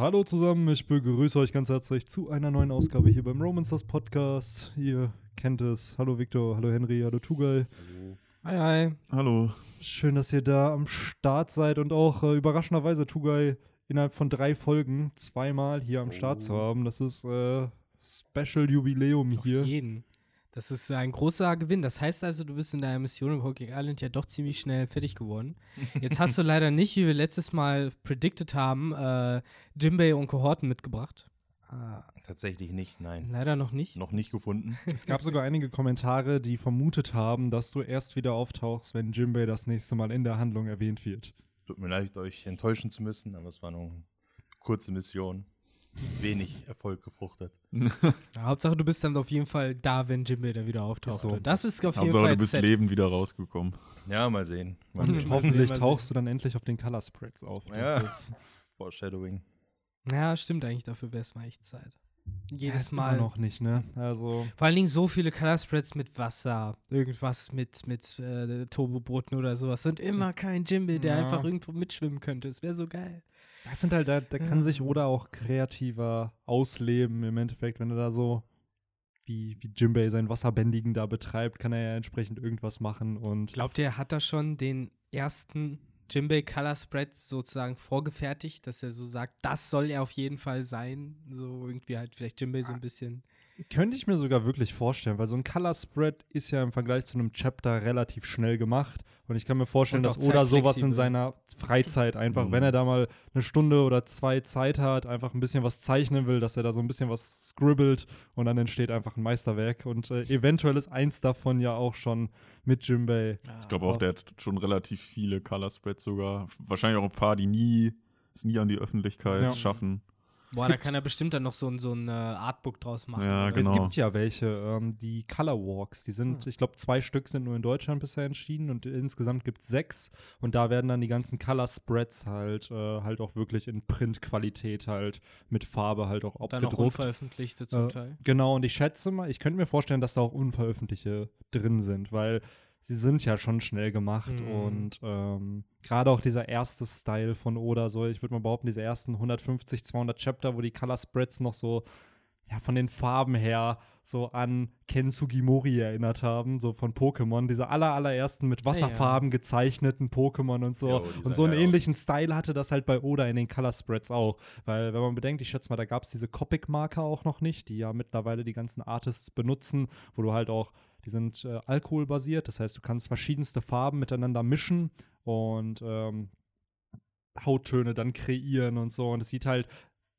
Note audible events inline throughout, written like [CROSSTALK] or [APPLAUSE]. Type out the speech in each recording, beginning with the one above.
Hallo zusammen, ich begrüße euch ganz herzlich zu einer neuen Ausgabe hier beim Romancers Podcast. Ihr kennt es. Hallo Victor, hallo Henry, hallo Tugai. Hi, hi. Hallo. Schön, dass ihr da am Start seid und auch äh, überraschenderweise Tugai innerhalb von drei Folgen zweimal hier am Start zu haben. Das ist äh, Special Jubiläum Auf hier. jeden. Das ist ein großer Gewinn. Das heißt also, du bist in deiner Mission im Hawking Island ja doch ziemlich schnell fertig geworden. Jetzt hast du [LAUGHS] leider nicht, wie wir letztes Mal predicted haben, äh, Jimbei und Kohorten mitgebracht. Ah, tatsächlich nicht, nein. Leider noch nicht. Noch nicht gefunden. [LAUGHS] Es gab sogar einige Kommentare, die vermutet haben, dass du erst wieder auftauchst, wenn Jimbei das nächste Mal in der Handlung erwähnt wird. Tut mir leid, euch enttäuschen zu müssen, aber es war nur eine kurze Mission. Wenig Erfolg gefruchtet. [LAUGHS] Ja, Hauptsache, du bist dann auf jeden Fall da, wenn Jimbei da wieder auftaucht. So. Das ist auf jeden Hauptsache, Fall du bist set. lebend wieder rausgekommen. Ja, mal sehen. Mal Und Mal sehen. sehen, hoffentlich mal sehen. tauchst du dann endlich auf den Color Spreads auf. Ja. Das ist, Foreshadowing. Ja, stimmt eigentlich. Dafür wäre es mal echt Zeit. Jedes ist Mal. noch nicht, ne? Also, Vor allen Dingen so viele Color Spreads mit Wasser, irgendwas mit, mit äh, Turbobooten oder sowas. Sind immer kein Jimbei, der Ja. einfach irgendwo mitschwimmen könnte. Es wäre so geil. Das sind halt, da, da kann sich Oda auch kreativer ausleben im Endeffekt, wenn er da so wie, wie Jimbei sein Wasserbändigen da betreibt, kann er ja entsprechend irgendwas machen und Glaubt ihr, er hat da schon den ersten Jimbei Color Spread sozusagen vorgefertigt, dass er so sagt, das soll er auf jeden Fall sein? So irgendwie halt vielleicht Jimbei Ah. so ein bisschen. Könnte ich mir sogar wirklich vorstellen, weil so ein Color Spread ist ja im Vergleich zu einem Chapter relativ schnell gemacht. Und ich kann mir vorstellen, dass Oda sowas in seiner Freizeit einfach, Mhm. wenn er da mal eine Stunde oder zwei Zeit hat, einfach ein bisschen was zeichnen will, dass er da so ein bisschen was scribbelt und dann entsteht einfach ein Meisterwerk. Und äh, eventuell ist eins davon ja auch schon mit Jimbei. Ich glaube auch, der hat schon relativ viele Color Spreads sogar. Wahrscheinlich auch ein paar, die nie, es nie an die Öffentlichkeit Ja. schaffen. Boah, da kann er bestimmt dann noch so ein, so ein äh, Artbook draus machen. Ja, genau. Es gibt ja welche, ähm, die Color Walks, die sind, Hm. ich glaube, zwei Stück sind nur in Deutschland bisher entschieden und insgesamt gibt es sechs und da werden dann die ganzen Color Spreads halt, äh, halt auch wirklich in Printqualität halt mit Farbe halt auch Dann noch abgedruckt. unveröffentlichte zum Äh, Teil. Genau, und ich schätze mal, ich könnte mir vorstellen, dass da auch unveröffentlichte drin sind, weil sie sind ja schon schnell gemacht Mhm. und ähm, gerade auch dieser erste Style von Oda, so ich würde mal behaupten, diese ersten 150, 200 Chapter, wo die Color Spreads noch so ja, von den Farben her so an Ken Sugimori erinnert haben, so von Pokémon, diese aller, allerersten mit Wasserfarben gezeichneten Pokémon und so. Die und so einen geil aus. ähnlichen Style hatte das halt bei Oda in den Color Spreads auch. Weil, wenn man bedenkt, ich schätze mal, da gab es diese Copic-Marker auch noch nicht, die ja mittlerweile die ganzen Artists benutzen, wo du halt auch, die sind äh, alkoholbasiert, das heißt, du kannst verschiedenste Farben miteinander mischen und ähm, Hauttöne dann kreieren und so. Und es sieht halt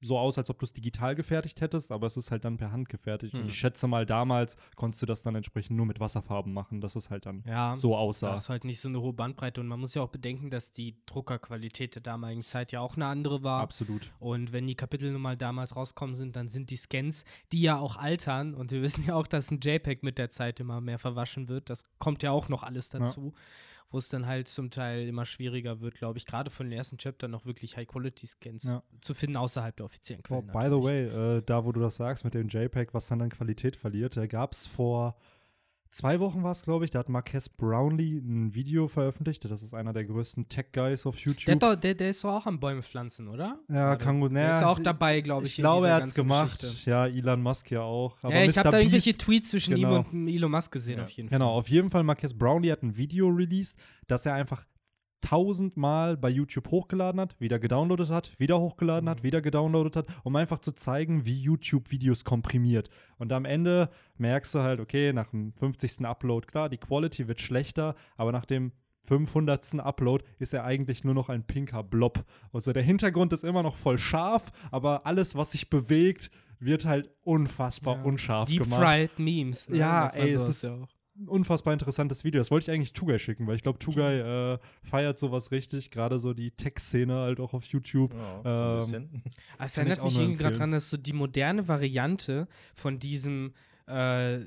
so aus, als ob du es digital gefertigt hättest, aber es ist halt dann per Hand gefertigt. Und Hm. ich schätze mal, damals konntest du das dann entsprechend nur mit Wasserfarben machen, dass es halt dann Ja. so aussah. Das ist halt nicht so eine hohe Bandbreite und man muss ja auch bedenken, dass die Druckerqualität der damaligen Zeit ja auch eine andere war. Absolut. Und wenn die Kapitel nun mal damals rauskommen sind, dann sind die Scans, die ja auch altern. Und wir [LAUGHS] wissen ja auch, dass ein JPEG mit der Zeit immer mehr verwaschen wird. Das kommt ja auch noch alles dazu. Wo es dann halt zum Teil immer schwieriger wird, glaube ich, gerade von den ersten Chaptern noch wirklich High-Quality-Scans Ja. zu finden, außerhalb der offiziellen Oh, Quellen. by the way, äh, da wo du das sagst mit dem JPEG, was dann an Qualität verliert, da gab es vor zwei Wochen war es, glaube ich, da hat Marques Brownlee ein Video veröffentlicht. Das ist einer der größten Tech-Guys auf Der, YouTube. hat doch, der, der ist doch auch am Bäume pflanzen, oder? ja, kann gut. Der ist auch dabei, glaube ich. Ich glaube, er hat's ganzen gemacht. Geschichte. Ja, Elon Musk ja auch. Aber ja, ich habe da irgendwelche Tweets zwischen genau. ihm und Elon Musk gesehen, Ja. auf jeden Fall. Genau, auf jeden Fall Marques Brownlee hat ein Video released, das er einfach tausendmal bei YouTube hochgeladen hat, wieder gedownloadet hat, wieder hochgeladen hat, Mhm. wieder gedownloadet hat, um einfach zu zeigen, wie YouTube Videos komprimiert. Und am Ende merkst du halt, okay, nach dem 50. Upload, klar, die Quality wird schlechter, aber nach dem 500. Upload ist er eigentlich nur noch ein pinker Blob. Also der Hintergrund ist immer noch voll scharf, aber alles, was sich bewegt, wird halt unfassbar Ja. unscharf Deep gemacht. Fried Memes. Ne? Ja, ey, es ist- ja unfassbar interessantes Video. Das wollte ich eigentlich Tugai schicken, weil ich glaube, Tugai äh, feiert sowas richtig, gerade so die Tech-Szene halt auch auf YouTube. Ja, so Ähm. [LAUGHS] Ah, Es ich erinnert mich irgendwie gerade dran, dass so die moderne Variante von diesem, äh,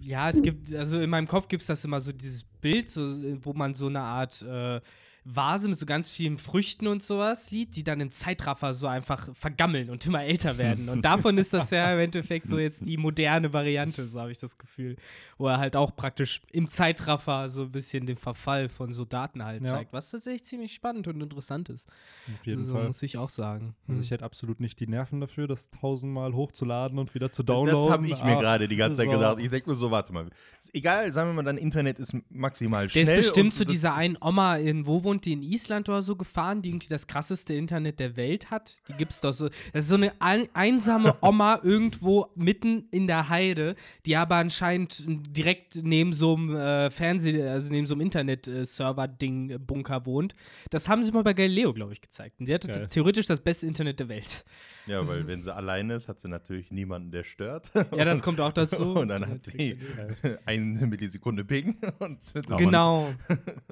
ja, es gibt, also in meinem Kopf gibt es das immer so dieses Bild, so, wo man so eine Art äh, Vase mit so ganz vielen Früchten und sowas sieht, die dann im Zeitraffer so einfach vergammeln und immer älter werden. Und davon ist das ja im Endeffekt so jetzt die moderne Variante, so habe ich das Gefühl. Wo er halt auch praktisch im Zeitraffer so ein bisschen den Verfall von so Daten halt Ja. zeigt, was tatsächlich ziemlich spannend und interessant ist. Auf jeden so Fall. muss ich auch sagen. Also Hm. ich hätte absolut nicht die Nerven dafür, das tausendmal hochzuladen und wieder zu downloaden. Das habe ich mir Ah, gerade die ganze Zeit so. gedacht. Ich denke mir so, warte mal. Ist egal, sagen wir mal, dein Internet ist maximal Der schnell. ist bestimmt zu dieser einen Oma in, wo wohnt die, in Island oder so gefahren, die irgendwie das krasseste Internet der Welt hat. Die gibt's doch so. Das ist so eine ein, einsame [LAUGHS] Oma irgendwo mitten in der Heide, die aber anscheinend direkt neben so einem äh, Fernseh-, also neben so einem Internet-Server-Ding-Bunker wohnt. Das haben sie mal bei Galileo, glaube ich, gezeigt. Und sie hatte Geil. theoretisch das beste Internet der Welt. Ja, weil wenn sie alleine ist, hat sie natürlich niemanden, der stört. Ja, das kommt auch dazu. [LAUGHS] Und dann hat sie [LAUGHS] eine Millisekunde Ping. [LAUGHS] Und das Genau.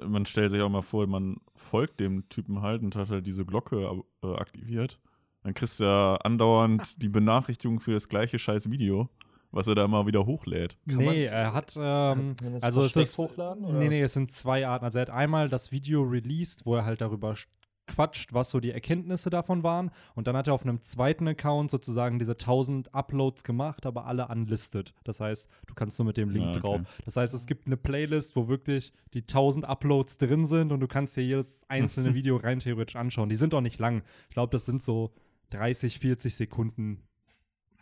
Man stellt sich auch mal vor, man folgt dem Typen halt und hat halt diese Glocke äh, aktiviert. Dann kriegst du ja andauernd die Benachrichtigung für das gleiche scheiß Video, was er da immer wieder hochlädt. Kann man- Nee, er hat, ähm, man also es ist, hochladen, oder? nee, nee, es sind zwei Arten. Also er hat einmal das Video released, wo er halt darüber quatscht, was so die Erkenntnisse davon waren. Und dann hat er auf einem zweiten Account sozusagen diese 1000 Uploads gemacht, aber alle unlisted. Das heißt, du kannst nur mit dem Link Ah, okay. drauf. Das heißt, es gibt eine Playlist, wo wirklich die 1000 Uploads drin sind und du kannst dir jedes einzelne [LAUGHS] Video rein theoretisch anschauen. Die sind auch nicht lang. Ich glaube, das sind so 30, 40 Sekunden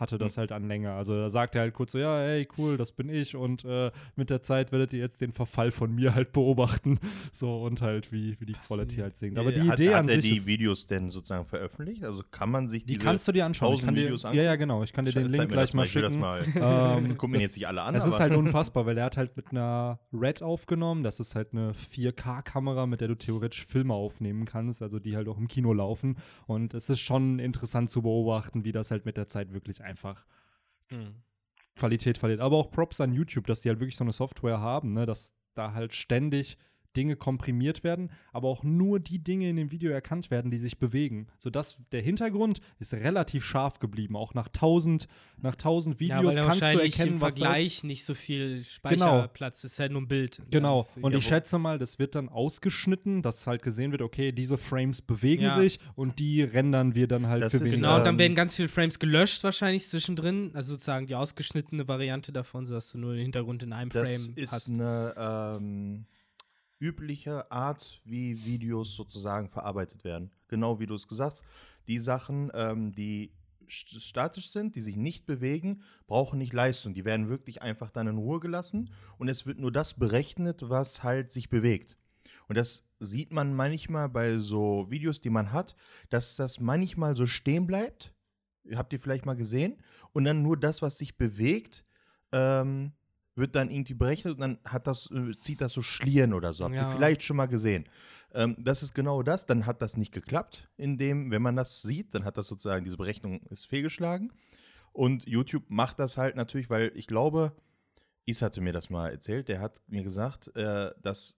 hatte das halt an Länge. Also da sagt er halt kurz so, ja, hey, cool, das bin ich und äh, mit der Zeit werdet ihr jetzt den Verfall von mir halt beobachten. [LAUGHS] So und halt, wie, wie die Quality halt sinkt. Aber die hat, Idee hat an er sich die ist, Videos denn sozusagen veröffentlicht? Also kann man sich die diese kannst du dir anschauen. Ich 1000 kann dir, Videos ja, ja, genau. Ich kann dir den Link gleich mal das schicken. mal. [LAUGHS] [LAUGHS] Ähm, Guck mir jetzt nicht alle an. Es ist halt unfassbar, weil er hat halt mit einer Red aufgenommen. Das ist halt eine 4K-Kamera, mit der du theoretisch Filme aufnehmen kannst, also die halt auch im Kino laufen. Und es ist schon interessant zu beobachten, wie das halt mit der Zeit wirklich einfach Hm. Qualität verliert. Aber auch Props an YouTube, dass die halt wirklich so eine Software haben, ne, dass da halt ständig Dinge komprimiert werden, aber auch nur die Dinge in dem Video erkannt werden, die sich bewegen. Sodass der Hintergrund ist relativ scharf geblieben. Auch nach 1000, nach 1000 Ja, Videos er kannst du erkennen, im was das ist. Vergleich nicht so viel Speicherplatz ist, halt nur ein Bild. Genau. Ja, Und ja, ich schätze mal, das wird dann ausgeschnitten, dass halt gesehen wird, okay, diese Frames bewegen Ja. sich und die rendern wir dann halt Das für ist, weniger. Genau, und dann werden ganz viele Frames gelöscht wahrscheinlich zwischendrin. Also sozusagen die ausgeschnittene Variante davon, sodass du nur den Hintergrund in einem Das Frame ist hast. eine ähm, übliche Art, wie Videos sozusagen verarbeitet werden. Genau wie du es gesagt hast. Die Sachen, ähm, die st- statisch sind, die sich nicht bewegen, brauchen nicht Leistung. Die werden wirklich einfach dann in Ruhe gelassen und es wird nur das berechnet, was halt sich bewegt. Und das sieht man manchmal bei so Videos, die man hat, dass das manchmal so stehen bleibt. Habt ihr vielleicht mal gesehen? Und dann nur das, was sich bewegt, ähm, wird dann irgendwie berechnet und dann hat das, äh, zieht das so Schlieren oder so. Habt Ja. ihr vielleicht schon mal gesehen? Ähm, das ist genau das. Dann hat das nicht geklappt, indem, wenn man das sieht, dann hat das sozusagen, diese Berechnung ist fehlgeschlagen. Und YouTube macht das halt natürlich, weil ich glaube, Is hatte mir das mal erzählt, der hat mir gesagt, äh, dass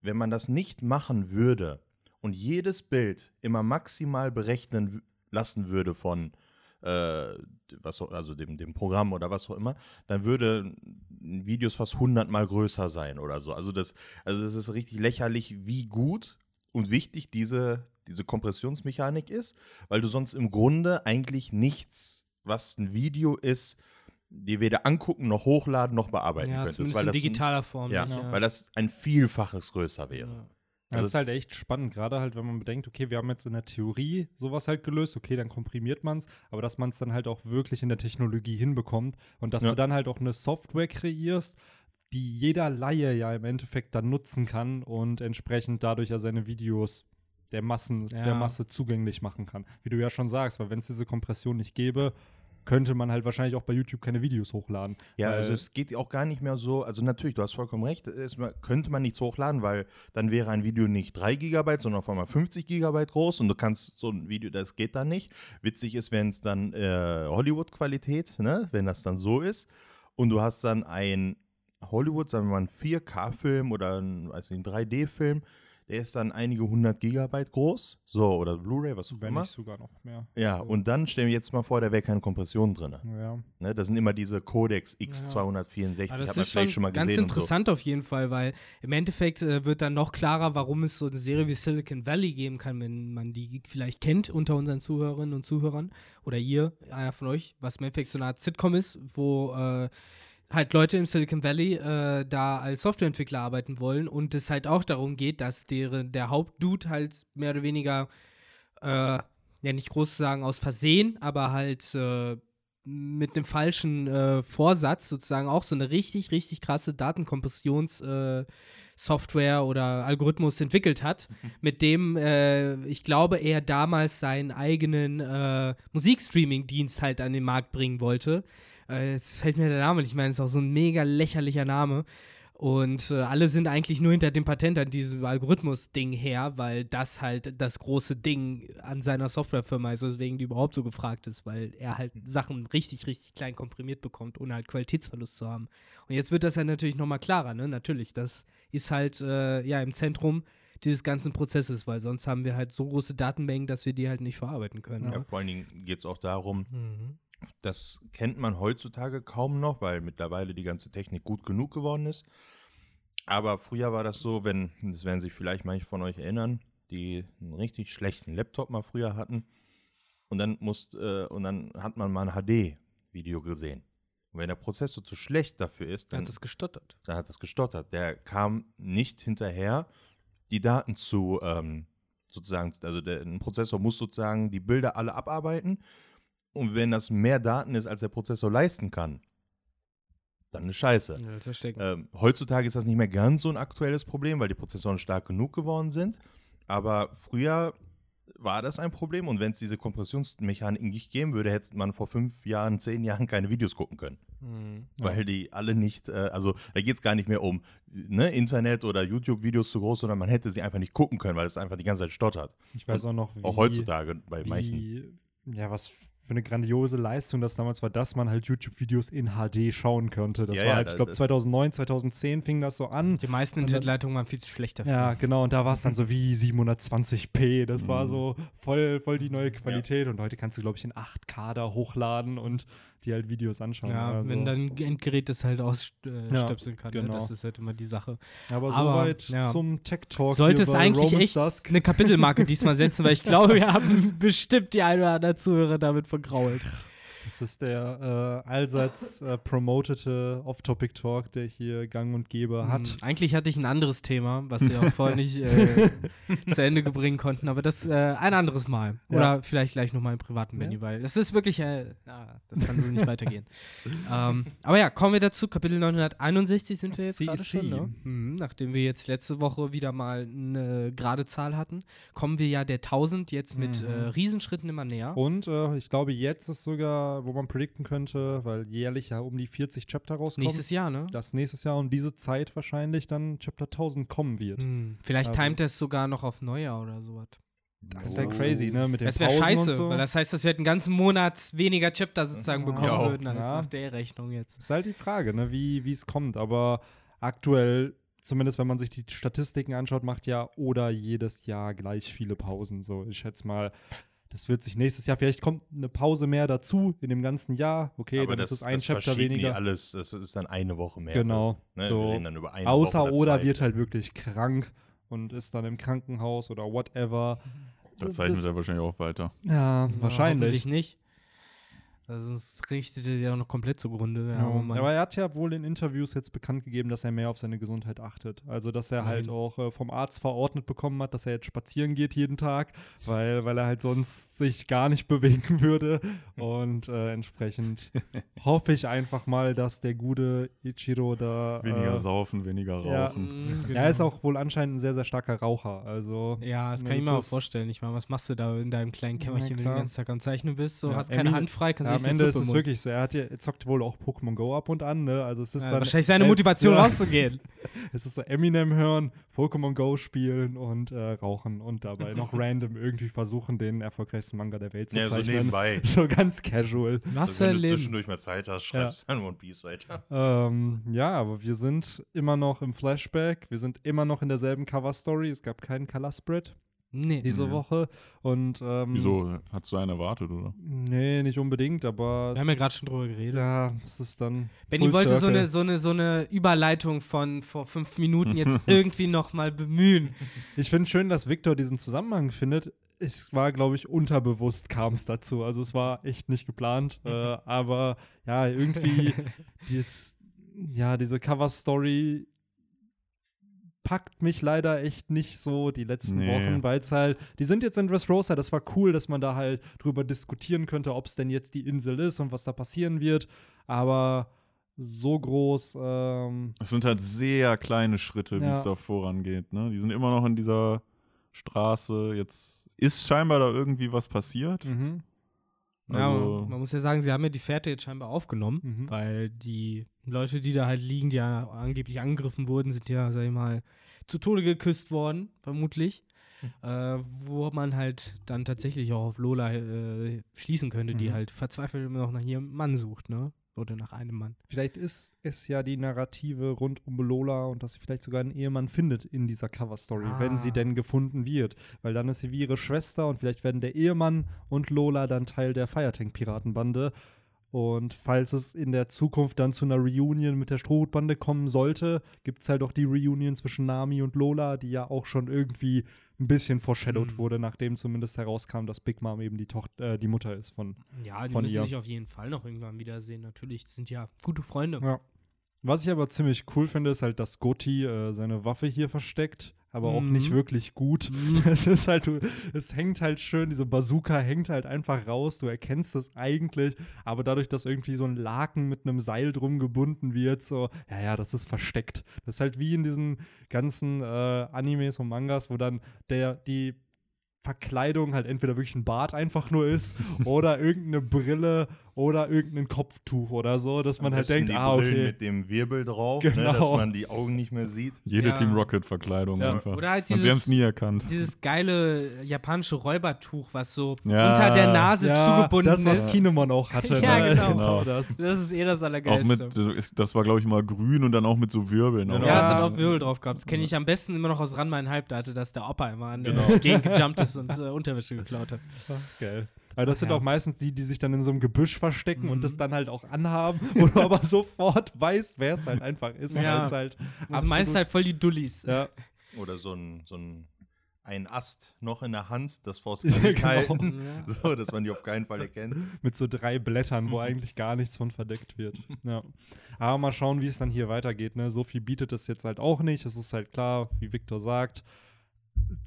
wenn man das nicht machen würde und jedes Bild immer maximal berechnen lassen würde von äh, was, also dem, dem Programm oder was auch immer, dann würde Videos fast hundertmal größer sein oder so. Also das, also das ist richtig lächerlich, wie gut und wichtig diese, diese Kompressionsmechanik ist, weil du sonst im Grunde eigentlich nichts, was ein Video ist, dir weder angucken, noch hochladen, noch bearbeiten ja, könntest. Weil in das, digitaler Form. ja, nicht, weil das ein Vielfaches größer wäre. Ja. Das Also ist halt echt spannend, gerade halt, wenn man bedenkt, okay, wir haben jetzt in der Theorie sowas halt gelöst, okay, dann komprimiert man es, aber dass man es dann halt auch wirklich in der Technologie hinbekommt und dass Ja. du dann halt auch eine Software kreierst, die jeder Laie ja im Endeffekt dann nutzen kann und entsprechend dadurch ja seine Videos der Massen, Ja. der Masse zugänglich machen kann. Wie du ja schon sagst, weil wenn es diese Kompression nicht gäbe, könnte man halt wahrscheinlich auch bei YouTube keine Videos hochladen. Ja, also es geht auch gar nicht mehr so, also natürlich, du hast vollkommen recht, es könnte man nichts hochladen, weil dann wäre ein Video nicht 3 GB, sondern auf einmal 50 GB groß und du kannst so ein Video, das geht dann nicht. Witzig ist, wenn es dann äh, Hollywood-Qualität, ne, wenn das dann so ist und du hast dann ein Hollywood, sagen wir mal, ein 4K-Film oder ein, weiß nicht, ein 3D-Film, der ist dann einige hundert Gigabyte groß, so, oder Blu-ray, was auch Wenn immer. nicht sogar noch mehr. Ja, und dann stellen wir jetzt mal vor, da wäre keine Kompression drin. Ja. Ne, das sind immer diese Codex X264, Aber hat das man ist vielleicht schon, schon mal ganz gesehen. und interessant auf jeden Fall, weil im Endeffekt äh, wird dann noch klarer, warum es so eine Serie wie Silicon Valley geben kann, wenn man die vielleicht kennt unter unseren Zuhörerinnen und Zuhörern oder ihr, einer von euch, was im Endeffekt so eine Art Sitcom ist, wo äh, halt Leute im Silicon Valley äh, da als Softwareentwickler arbeiten wollen und es halt auch darum geht, dass deren, der Hauptdude halt mehr oder weniger, äh, ja nicht groß zu sagen aus Versehen, aber halt äh, mit einem falschen äh, Vorsatz sozusagen auch so eine richtig, richtig krasse Datenkompressions- äh, oder Algorithmus entwickelt hat, mit dem äh, ich glaube, er damals seinen eigenen Musikstreaming-Dienst halt an den Markt bringen wollte. Äh, jetzt fällt mir der Name nicht, ich meine, es ist auch so ein mega lächerlicher Name. Und äh, alle sind eigentlich nur hinter dem Patent an diesem Algorithmus-Ding her, weil das halt das große Ding an seiner Softwarefirma ist, weswegen die überhaupt so gefragt ist, weil er halt Sachen richtig, richtig klein komprimiert bekommt, ohne halt Qualitätsverlust zu haben. Und jetzt wird das ja natürlich nochmal klarer, ne? Natürlich, das ist halt äh, ja im Zentrum dieses ganzen Prozesses, weil sonst haben wir halt so große Datenmengen, dass wir die halt nicht verarbeiten können. Ja, ne? vor allen Dingen geht es auch darum, Mhm. Das kennt man heutzutage kaum noch, weil mittlerweile die ganze Technik gut genug geworden ist. Aber früher war das so, wenn, das werden sich vielleicht manche von euch erinnern, die einen richtig schlechten Laptop mal früher hatten. Und dann musst, äh, und dann hat man mal ein HD-Video gesehen. Und wenn der Prozessor zu schlecht dafür ist, dann hat das gestottert. dann hat das gestottert. Der kam nicht hinterher, die Daten zu ähm, sozusagen, also der ein Prozessor muss sozusagen die Bilder alle abarbeiten. Und wenn das mehr Daten ist, als der Prozessor leisten kann, dann eine Scheiße. Ja. Ähm, heutzutage ist das nicht mehr ganz so ein aktuelles Problem, weil die Prozessoren stark genug geworden sind. Aber früher war das ein Problem und wenn es diese Kompressionsmechanik nicht geben würde, hätte man vor fünf Jahren, zehn Jahren keine Videos gucken können. Mhm. Weil die alle nicht, äh, also da geht es gar nicht mehr um ne, Internet oder YouTube-Videos zu groß, sondern man hätte sie einfach nicht gucken können, weil es einfach die ganze Zeit stottert. Ich weiß auch noch, wie, Auch heutzutage bei manchen. wie, ja, was für eine grandiose Leistung das damals war, dass man halt YouTube-Videos in HD schauen konnte. Das Ja, war ja, halt, ich glaube, das- 2009, 2010 fing das so an. Die meisten Internetleitungen waren viel zu schlecht dafür. Ja, genau, und da war es dann so wie [LAUGHS] 720p. Das war Mhm. so voll, voll die neue Qualität. Und heute kannst du, glaube ich, in 8K da hochladen und dir halt Videos anschauen. Ja, also. wenn dein Endgerät das halt ausstöpseln Ja, äh, kann. Ne? genau. Das ist halt immer die Sache. Aber aber, soweit ja. zum Tech-Talk. Sollte es eigentlich Roman echt Dusk. eine Kapitelmarke [LAUGHS] diesmal setzen, weil ich glaube, wir haben bestimmt die ein oder andere Zuhörer damit vergrault. Das ist der äh, allseits äh, promotete Off-Topic-Talk, der hier gang und gäbe hat. Hm, Eigentlich hatte ich ein anderes Thema, was wir auch [LAUGHS] vorher nicht äh, [LAUGHS] zu Ende bringen konnten, aber das äh, ein anderes Mal. Ja. Oder vielleicht gleich nochmal im privaten Ja. Menü, weil das ist wirklich, äh, ja, das kann so nicht weitergehen. [LAUGHS] ähm, aber ja, kommen wir dazu. Kapitel 961 sind wir jetzt gerade CC. schon, ne? Mhm, nachdem wir jetzt letzte Woche wieder mal eine gerade Zahl hatten, kommen wir ja der 1000 jetzt mit Mhm. äh, Riesenschritten immer näher. Und äh, ich glaube, jetzt ist sogar, wo man predikten könnte, weil jährlich ja um die 40 Chapter rauskommen. Nächstes Jahr, ne? Dass nächstes Jahr um diese Zeit wahrscheinlich dann Chapter 1000 kommen wird. Hm, vielleicht Also- timet es sogar noch auf Neujahr oder sowas. Das wäre Oh. crazy, ne? Mit den Das wäre scheiße, so. weil das heißt, dass wir halt einen ganzen Monat weniger Chapter sozusagen bekommen Ja. würden, als Ja. nach der Rechnung jetzt. ist halt die Frage, ne? Wie wie es kommt. Aber aktuell, zumindest wenn man sich die Statistiken anschaut, macht ja oder jedes Jahr gleich viele Pausen. So, ich schätze mal. Das wird sich nächstes Jahr, vielleicht kommt eine Pause mehr dazu in dem ganzen Jahr. Okay, Aber dann das, ist es ein das Chapter weniger. alles, das ist dann eine Woche mehr. Genau. Ne? so. Wir reden dann über eine Außer Woche oder wird halt wirklich krank und ist dann im Krankenhaus oder whatever. Da zeichnet er wahrscheinlich auch weiter. Ja, Ja, wahrscheinlich. Nicht. Also es richtet sich ja auch noch komplett zugrunde. Ja, oh aber er hat ja wohl in Interviews jetzt bekannt gegeben, dass er mehr auf seine Gesundheit achtet. Also, dass er halt Nein. auch äh, vom Arzt verordnet bekommen hat, dass er jetzt spazieren geht jeden Tag, weil, weil er halt sonst sich gar nicht [LAUGHS] bewegen würde. Und äh, entsprechend [LAUGHS] hoffe ich einfach mal, dass der gute Ichiro da. Weniger äh, saufen, weniger ja. rauchen. Mhm, [LAUGHS] Er ist genau. auch wohl anscheinend ein sehr, sehr starker Raucher. Also. Ja, das Ne, kann ich mir auch vorstellen. Ich meine, was machst du da in deinem kleinen Ja, Kämmerchen, wenn du den ganzen Tag am Zeichnen bist? So, Ja, hast keine Emil- Hand frei, kannst Ja, am Ende ist es wirklich so. Er, hat ja, er zockt wohl auch Pokémon Go ab und an, ne? Also es ist Ja, dann. wahrscheinlich seine äh, Motivation ja, rauszugehen. [LAUGHS] Es ist so Eminem hören, Pokémon Go spielen und äh, rauchen und dabei noch [LAUGHS] random irgendwie versuchen, den erfolgreichsten Manga der Welt zu Ja, so zeichnen. nebenbei. [LAUGHS] So ganz casual. Was Also wenn du Leben. zwischendurch mal Zeit hast, schreibst du dann One Piece weiter. Ähm, ja, aber wir sind immer noch im Flashback. Wir sind immer noch in derselben Cover-Story. Es gab keinen Color-Spread Nee. diese Nee. Woche. Und, ähm, Wieso? Hast du einen erwartet, oder? Nee, nicht unbedingt, aber. Wir haben ja gerade schon drüber geredet. Ja, es ist dann. Benny wollte so eine, so, eine, so eine Überleitung von vor fünf Minuten jetzt [LAUGHS] irgendwie nochmal bemühen. Ich finde schön, dass Victor diesen Zusammenhang findet. Es war, glaube ich, unterbewusst kam es dazu. Also es war echt nicht geplant. äh, [LAUGHS] aber ja, irgendwie [LAUGHS] dies, ja, diese Cover-Story packt mich leider echt nicht so die letzten Nee. Wochen, weil es halt, die sind jetzt in Dressrosa, das war cool, dass man da halt drüber diskutieren könnte, ob es denn jetzt die Insel ist und was da passieren wird. Aber so groß, ähm, Es sind halt sehr kleine Schritte, wie Ja. es da vorangeht. Ne? Die sind immer noch in dieser Straße. Jetzt ist scheinbar da irgendwie was passiert. mhm, Ja, Also- man muss ja sagen, sie haben ja die Fährte jetzt scheinbar aufgenommen, Mhm. weil die Leute, die da halt liegen, die ja angeblich angegriffen wurden, sind ja, sag ich mal, zu Tode geküsst worden, vermutlich. Äh, wo man halt dann tatsächlich auch auf Lola äh, schließen könnte, die Mhm. halt verzweifelt immer noch nach ihrem Mann sucht, ne? Oder nach einem Mann. Vielleicht ist es ja die Narrative rund um Lola und dass sie vielleicht sogar einen Ehemann findet in dieser Cover-Story, wenn sie Ah. denn gefunden wird. Weil dann ist sie wie ihre Schwester und vielleicht werden der Ehemann und Lola dann Teil der Firetank-Piratenbande. Und falls es in der Zukunft dann zu einer Reunion mit der Strohhutbande kommen sollte, gibt es halt auch die Reunion zwischen Nami und Lola, die ja auch schon irgendwie ein bisschen foreshadowed Mhm. wurde, nachdem zumindest herauskam, dass Big Mom eben die, Tochter, äh, die Mutter ist von Ja, die Von müssen ihr. sich auf jeden Fall noch irgendwann wiedersehen, natürlich. Das sind ja gute Freunde. Ja. Was ich aber ziemlich cool finde, ist halt, dass Gotti äh, seine Waffe hier versteckt, aber auch Mhm. nicht wirklich gut. Mhm. [LAUGHS] Es ist halt, du, es hängt halt schön, diese Bazooka hängt halt einfach raus, du erkennst es eigentlich, aber dadurch, dass irgendwie so ein Laken mit einem Seil drum gebunden wird, so, ja, ja, das ist versteckt. Das ist halt wie in diesen ganzen äh, Animes und Mangas, wo dann der, die Verkleidung halt entweder wirklich ein Bart einfach nur ist [LAUGHS] oder irgendeine Brille oder irgendein Kopftuch oder so, dass man halt denkt, die ah, Brillen okay. mit dem Wirbel drauf, ne, dass Genau. man die Augen nicht mehr sieht. Jede Ja. Team Rocket-Verkleidung Ja. einfach. Oder halt Und sie haben dieses- es nie erkannt. Dieses geile japanische Räubertuch, was so Ja. unter der Nase ja, zugebunden das, was ist. Kinemon auch hatte. [LAUGHS] Ja, ne? genau. Genau. das. Das ist eh das Auch Allergeilste. mit, das war, glaube ich, mal grün und dann auch mit so Wirbeln. Genau. ja, es hat auch Wirbel drauf gehabt. Das kenne ich am besten immer noch aus Ranma in Halb. Da hatte das der Opa immer an der Genau. Gegend gejumpt [LAUGHS] ist und äh, Unterwäsche geklaut hat. Ach, geil. Aber das Ach sind ja. auch meistens die, die sich dann in so einem Gebüsch verstecken Mhm. und das dann halt auch anhaben, [LAUGHS] wo du aber sofort weißt, wer es halt einfach ist. Ja. weil es halt Also meist halt voll die Dullis. ja, Oder so ein, so ein, ein Ast noch in der Hand, das vors [LAUGHS] Ja, Gesicht genau. halten, Ja. so, dass man die auf keinen Fall erkennt. mit so drei Blättern, Mhm. wo eigentlich gar nichts von verdeckt wird. Ja. Aber mal schauen, wie es dann hier weitergeht. Ne? So viel bietet es jetzt halt auch nicht. Es ist halt klar, wie Victor sagt,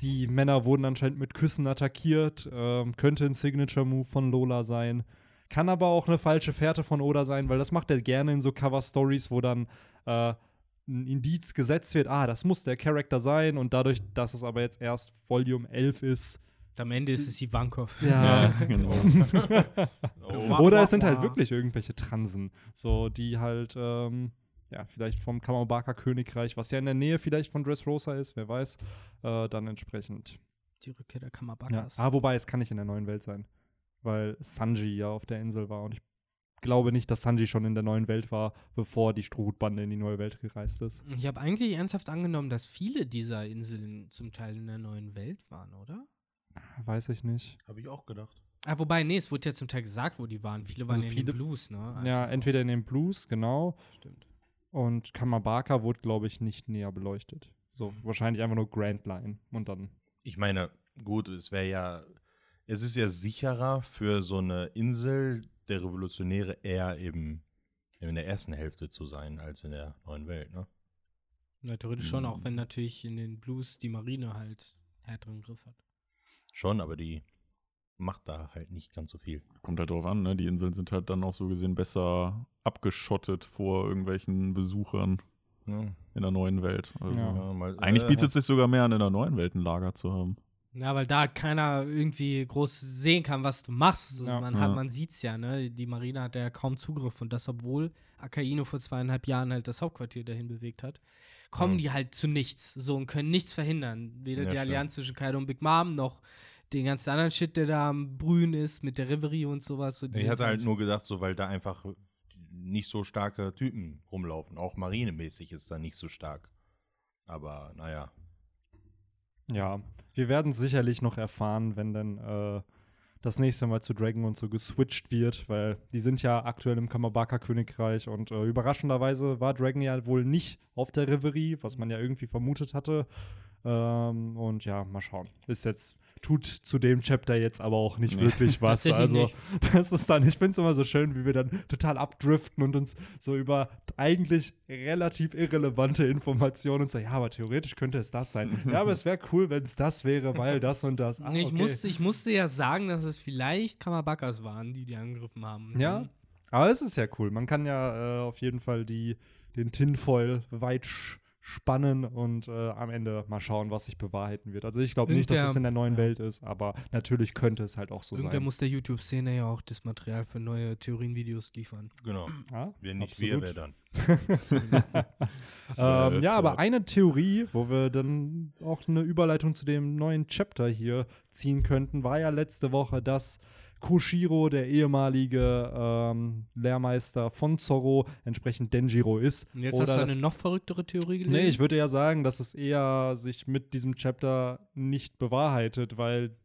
die Männer wurden anscheinend mit Küssen attackiert. Ähm, könnte ein Signature-Move von Lola sein. Kann aber auch eine falsche Fährte von Oda sein, weil das macht er gerne in so Cover-Stories, wo dann äh, ein Indiz gesetzt wird, ah, das muss der Charakter sein und dadurch, dass es aber jetzt erst Volume 11 ist, Am Ende ist es Ivankov. ja, [LAUGHS] genau. Oh. Oder es sind halt wirklich irgendwelche Transen, so die halt, ähm, ja, vielleicht vom Kamabaka-Königreich, was ja in der Nähe vielleicht von Dressrosa ist, wer weiß, äh, dann entsprechend. Die Rückkehr der Ja. Kamabakas. Ah, wobei, es kann nicht in der neuen Welt sein, weil Sanji ja auf der Insel war und ich glaube nicht, dass Sanji schon in der neuen Welt war, bevor die Strohhutbande in die neue Welt gereist ist. Ich habe eigentlich ernsthaft angenommen, dass viele dieser Inseln zum Teil in der neuen Welt waren, oder? Weiß ich nicht. Habe ich auch gedacht. Ah, wobei, nee, es wurde ja zum Teil gesagt, wo die waren. Viele waren Also ja in viele- den Blues, ne? Ja, Einfach. entweder in den Blues, genau, Stimmt. Und Kamabaka wurde, glaube ich, nicht näher beleuchtet. So, wahrscheinlich einfach nur Grand Line und dann Ich meine, gut, es wäre ja, es ist ja sicherer für so eine Insel der Revolutionäre eher eben in der ersten Hälfte zu sein als in der neuen Welt, ne? Ja, theoretisch schon, auch Hm. wenn natürlich in den Blues die Marine halt härteren Griff hat. Schon, aber die macht da halt nicht ganz so viel. Kommt halt drauf an, ne? Die Inseln sind halt dann auch so gesehen besser abgeschottet vor irgendwelchen Besuchern Ja. in der neuen Welt. Also Ja. Ja, mal, Eigentlich äh, bietet es sich sogar mehr an, in der neuen Welt ein Lager zu haben. Ja, weil da keiner irgendwie groß sehen kann, was du machst. Ja. man hat, Ja. man sieht's ja, ne? Die Marine hat ja kaum Zugriff und das, obwohl Akaino vor zweieinhalb Jahren halt das Hauptquartier dahin bewegt hat, kommen Ja. die halt zu nichts. So und können nichts verhindern. Weder Ja, die stimmt. Allianz zwischen Kaido und Big Mom noch den ganzen anderen Shit, der da am Brühen ist mit der Reverie und sowas. So, Ich hatte halt nur gedacht, so weil da einfach nicht so starke Typen rumlaufen. Auch marinemäßig ist da nicht so stark. Aber naja. Ja, wir werden sicherlich noch erfahren, wenn dann äh, das nächste Mal zu Dragon und so geswitcht wird, weil die sind ja aktuell im Kamabaka-Königreich und äh, überraschenderweise war Dragon ja wohl nicht auf der Reverie, was man ja irgendwie vermutet hatte. Ähm, und ja, mal schauen. Ist jetzt, tut zu dem Chapter jetzt aber auch nicht Nee. wirklich was. Also, nicht. das ist dann, ich finde es immer so schön, wie wir dann total abdriften und uns so über eigentlich relativ irrelevante Informationen und so, ja, aber theoretisch könnte es das sein. ja, aber es wäre cool, wenn es das wäre, weil das und das. Nee, ich, okay. musste, ich musste ja sagen, dass es vielleicht Kamabakas waren, die die angegriffen haben. Ja, aber es ist ja cool. Man kann ja äh, auf jeden Fall die, den Tinfoil weit sch spannen und äh, am Ende mal schauen, was sich bewahrheiten wird. Also ich glaube nicht, dass es in der neuen ja. Welt ist, aber natürlich könnte es halt auch so Irgendwer sein. muss der YouTube-Szene ja auch das Material für neue Theorienvideos liefern. Genau. ja, Wenn nicht absolut. wir, wer dann? [LAUGHS] Ähm, ja, aber eine Theorie, wo wir dann auch eine Überleitung zu dem neuen Chapter hier ziehen könnten, war ja letzte Woche, dass Koshiro, der ehemalige ähm, Lehrmeister von Zorro, entsprechend Denjiro ist. Und jetzt Oder hast du eine noch verrücktere Theorie gelesen? Nee, ich würde ja sagen, dass es eher sich mit diesem Chapter nicht bewahrheitet, weil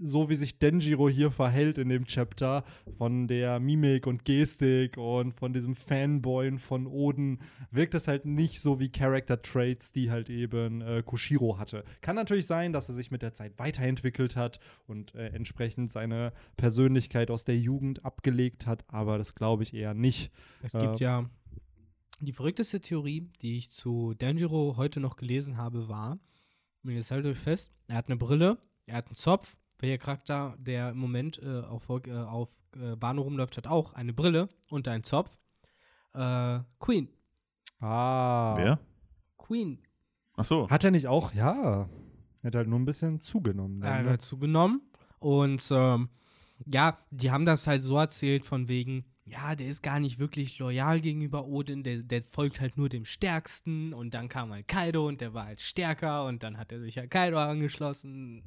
so wie sich Denjiro hier verhält in dem Chapter, von der Mimik und Gestik und von diesem Fanboyen von Oden, wirkt es halt nicht so wie Character Traits, die halt eben äh, Kushiro hatte. Kann natürlich sein, dass er sich mit der Zeit weiterentwickelt hat und äh, entsprechend seine Persönlichkeit aus der Jugend abgelegt hat, aber das glaube ich eher nicht. Es Äh, gibt ja die verrückteste Theorie, die ich zu Denjiro heute noch gelesen habe, war, und jetzt haltet euch fest, er hat eine Brille, er hat einen Zopf, welcher Charakter, der im Moment äh, auf, äh, auf äh, Wano rumläuft, hat auch eine Brille und einen Zopf. Äh, Queen. Ah. Wer? Queen. Ach so. Hat er nicht auch? Ja. Er hat halt nur ein bisschen zugenommen. Er Dann, hat ne? dazu genommen. Und ähm, ja, die haben das halt so erzählt von wegen, ja, der ist gar nicht wirklich loyal gegenüber Odin, der, der folgt halt nur dem Stärksten und dann kam halt Kaido und der war halt stärker und dann hat er sich ja Kaido angeschlossen.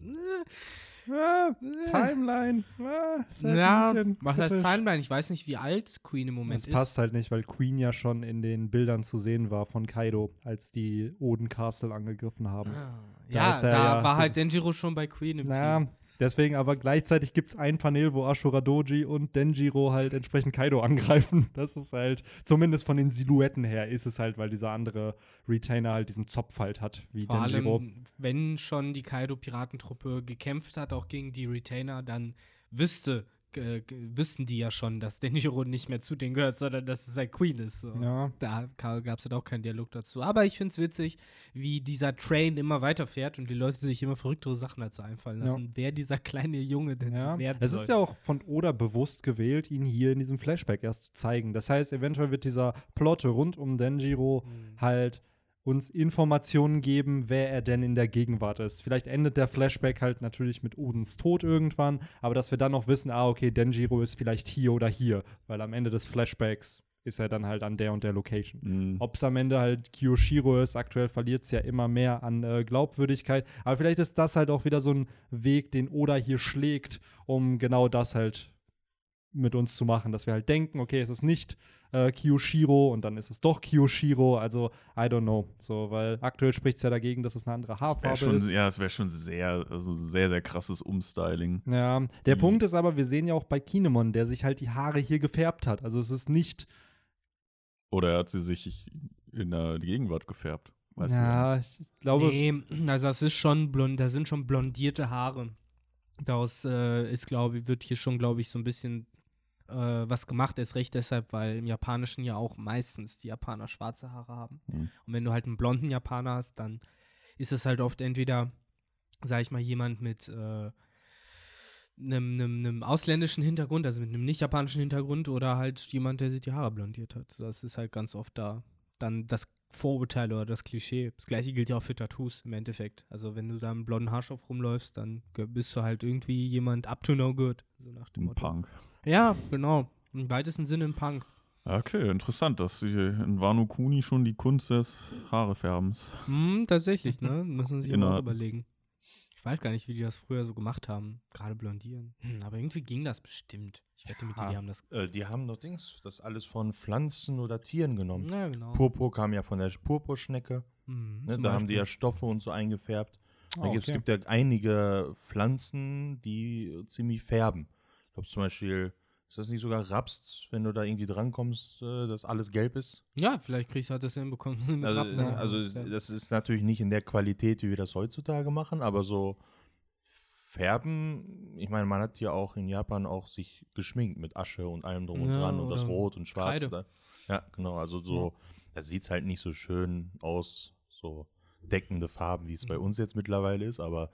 Ah, Timeline. Ah, halt Ja, bisschen was heißt. Timeline? Ich weiß nicht, wie alt Queen im Moment Das ist. passt halt nicht, weil Queen ja schon in den Bildern zu sehen war von Kaido, als die Oden Castle angegriffen haben. Ah, Da ja, er da ja- war halt Denjiro schon bei Queen im Naja, Team. Deswegen aber gleichzeitig gibt es ein Panel, wo Ashura Doji und Denjiro halt entsprechend Kaido angreifen. [LAUGHS] Das ist halt, zumindest von den Silhouetten her, ist es halt, weil dieser andere Retainer halt diesen Zopf halt hat, wie Vor Denjiro. allem, wenn schon die Kaido-Piratentruppe gekämpft hat, auch gegen die Retainer, dann wüsste, äh, wüssten die ja schon, dass Denjiro [LAUGHS] nicht mehr zu denen gehört, sondern dass es halt Queen ist. So. Ja. Da gab es halt auch keinen Dialog dazu. Aber ich finde es witzig, wie dieser Train immer weiterfährt und die Leute sich immer verrücktere Sachen dazu einfallen Ja. lassen, wer dieser kleine Junge denn Ja, werden es soll. ist ja auch von Oda bewusst gewählt, ihn hier in diesem Flashback erst zu zeigen. Das heißt, eventuell wird dieser Plot rund um Denjiro Mhm. halt uns Informationen geben, wer er denn in der Gegenwart ist. Vielleicht endet der Flashback halt natürlich mit Odens Tod irgendwann, aber dass wir dann noch wissen, ah, okay, Denjiro ist vielleicht hier oder hier, weil am Ende des Flashbacks ist er dann halt an der und der Location. Mhm. Ob es am Ende halt Kiyoshiro ist, aktuell verliert es ja immer mehr an äh, Glaubwürdigkeit. Aber vielleicht ist das halt auch wieder so ein Weg, den Oda hier schlägt, um genau das halt mit uns zu machen, dass wir halt denken, okay, es ist nicht äh, Kiyoshiro und dann ist es doch Kiyoshiro. Also, I don't know. So, weil aktuell spricht es ja dagegen, dass es eine andere Haarfarbe schon, ist. ja, es wäre schon sehr, also sehr, sehr krasses Umstyling. Ja, der Mhm. Punkt ist aber, wir sehen ja auch bei Kinemon, der sich halt die Haare hier gefärbt hat. Also es ist nicht Oder er hat sie sich in der Gegenwart gefärbt. Weißt du ja, ich glaube, Nee, also das ist schon blond, da sind schon blondierte Haare. Daraus äh, ist, glaube ich, wird hier schon, glaube ich, so ein bisschen äh, was gemacht, ist recht deshalb, weil im Japanischen ja auch meistens die Japaner schwarze Haare haben. Mhm. Und wenn du halt einen blonden Japaner hast, dann ist es halt oft entweder, sag ich mal, jemand mit äh, einem, einem, einem ausländischen Hintergrund, also mit einem nicht japanischen Hintergrund, oder halt jemand, der sich die Haare blondiert hat. Das ist halt ganz oft da dann das Vorurteil oder das Klischee. Das gleiche gilt ja auch für Tattoos im Endeffekt. Also wenn du da einen blonden Haarstoff rumläufst, dann bist du halt irgendwie jemand up to no good. So nach dem Ein Motto. Punk. Ja, genau. Im weitesten Sinne ein Punk. Okay, interessant, dass sie in Wano Kuni schon die Kunst des Haarefärbens. Hm, tatsächlich, ne? Müssen Sie sich auch überlegen. Ich weiß gar nicht, wie die das früher so gemacht haben. Gerade blondieren. Hm, aber irgendwie ging das bestimmt. Ich wette mit dir, die haben das. Äh, die haben doch Dings, das alles von Pflanzen oder Tieren genommen. Ja, genau. Purpur kam ja von der Purpurschnecke. Hm, Ne? Da haben die ja Beispiel. Stoffe und so eingefärbt. Gibt's, okay. gibt ja einige Pflanzen, die ziemlich färben. Ich glaube zum Beispiel, ist das nicht sogar Raps, wenn du da irgendwie drankommst, äh, dass alles gelb ist? Ja, vielleicht kriegst du halt das hinbekommen. [LAUGHS] Also, oder also das ist natürlich nicht in der Qualität, wie wir das heutzutage machen, aber so Färben, ich meine, man hat ja auch in Japan auch sich geschminkt mit Asche und allem drum und Ja, dran und das Rot und Schwarz. Kreide. Ja, genau, also so, da sieht es halt nicht so schön aus, so deckende Farben, wie es bei Mhm. uns jetzt mittlerweile ist, aber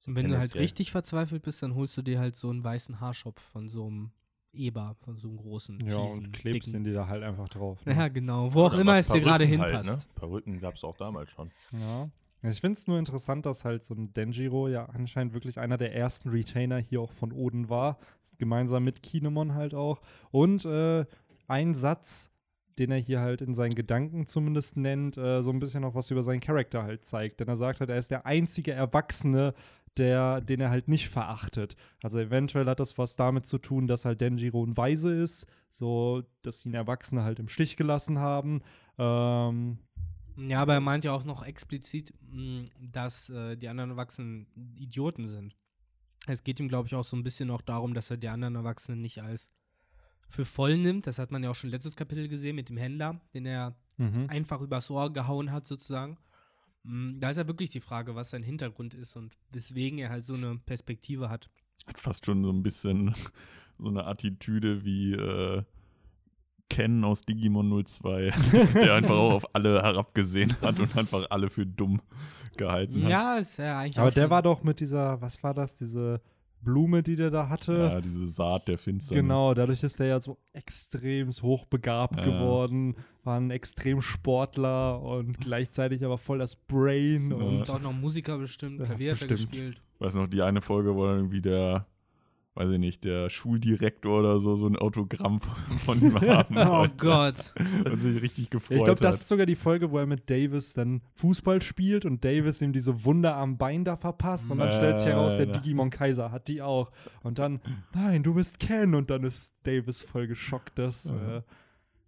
so Und wenn du halt richtig verzweifelt bist, dann holst du dir halt so einen weißen Haarschopf von so einem Eber, von so einem großen, Ja, fiesen, und klebst dicken. den die da halt einfach drauf. Ne? [LAUGHS] Ja, genau. Wo auch Oder immer was es dir gerade Perücken hinpasst. Halt, ne? Perücken gab es auch damals schon. Ja. Ich finde es nur interessant, dass halt so ein Denjiro ja anscheinend wirklich einer der ersten Retainer hier auch von Oden war. Gemeinsam mit Kinemon halt auch. Und äh, ein Satz, den er hier halt in seinen Gedanken zumindest nennt, äh, so ein bisschen auch was über seinen Charakter halt zeigt. Denn er sagt halt, er ist der einzige Erwachsene, der, den er halt nicht verachtet. Also eventuell hat das was damit zu tun, dass halt Denjiro ein Weise ist, so dass ihn Erwachsene halt im Stich gelassen haben. Ähm, Ja, aber er meint ja auch noch explizit, mh, dass äh, die anderen Erwachsenen Idioten sind. Es geht ihm, glaube ich, auch so ein bisschen auch darum, dass er die anderen Erwachsenen nicht als für voll nimmt. Das hat man ja auch schon letztes Kapitel gesehen mit dem Händler, den er mhm. einfach übers Ohr gehauen hat, sozusagen. Mm, Da ist ja wirklich die Frage, was sein Hintergrund ist und weswegen er halt so eine Perspektive hat. Hat fast schon so ein bisschen [LAUGHS] so eine Attitüde wie äh, Ken aus Digimon 02, [LAUGHS] der einfach auch auf alle herabgesehen hat und einfach alle für dumm gehalten hat. Ja, ist ja eigentlich Aber auch der schon- war doch mit dieser, was war das, diese Blume, die der da hatte. Ja, diese Saat der Finsternis. Genau, dadurch ist er ja so extrem hochbegabt Ja. geworden, war ein Extremsportler und gleichzeitig aber voll das Brain Ja. und Und auch noch Musiker bestimmt, Ja, Klavier er bestimmt. gespielt. Weiß noch, die eine Folge, wo dann irgendwie der, weiß ich nicht, der Schuldirektor oder so, so ein Autogramm [LAUGHS] von ihm [LAUGHS] haben Oh wollte. Gott. Und sich richtig gefreut ich glaube, das ist sogar die Folge, wo er mit Davis dann Fußball spielt und Davis ihm diese Wunde am Bein da verpasst und dann stellt sich heraus, der. Digimon Kaiser hat die auch. Und dann, nein, du bist Ken und dann ist Davis voll geschockt, dass Ja. äh,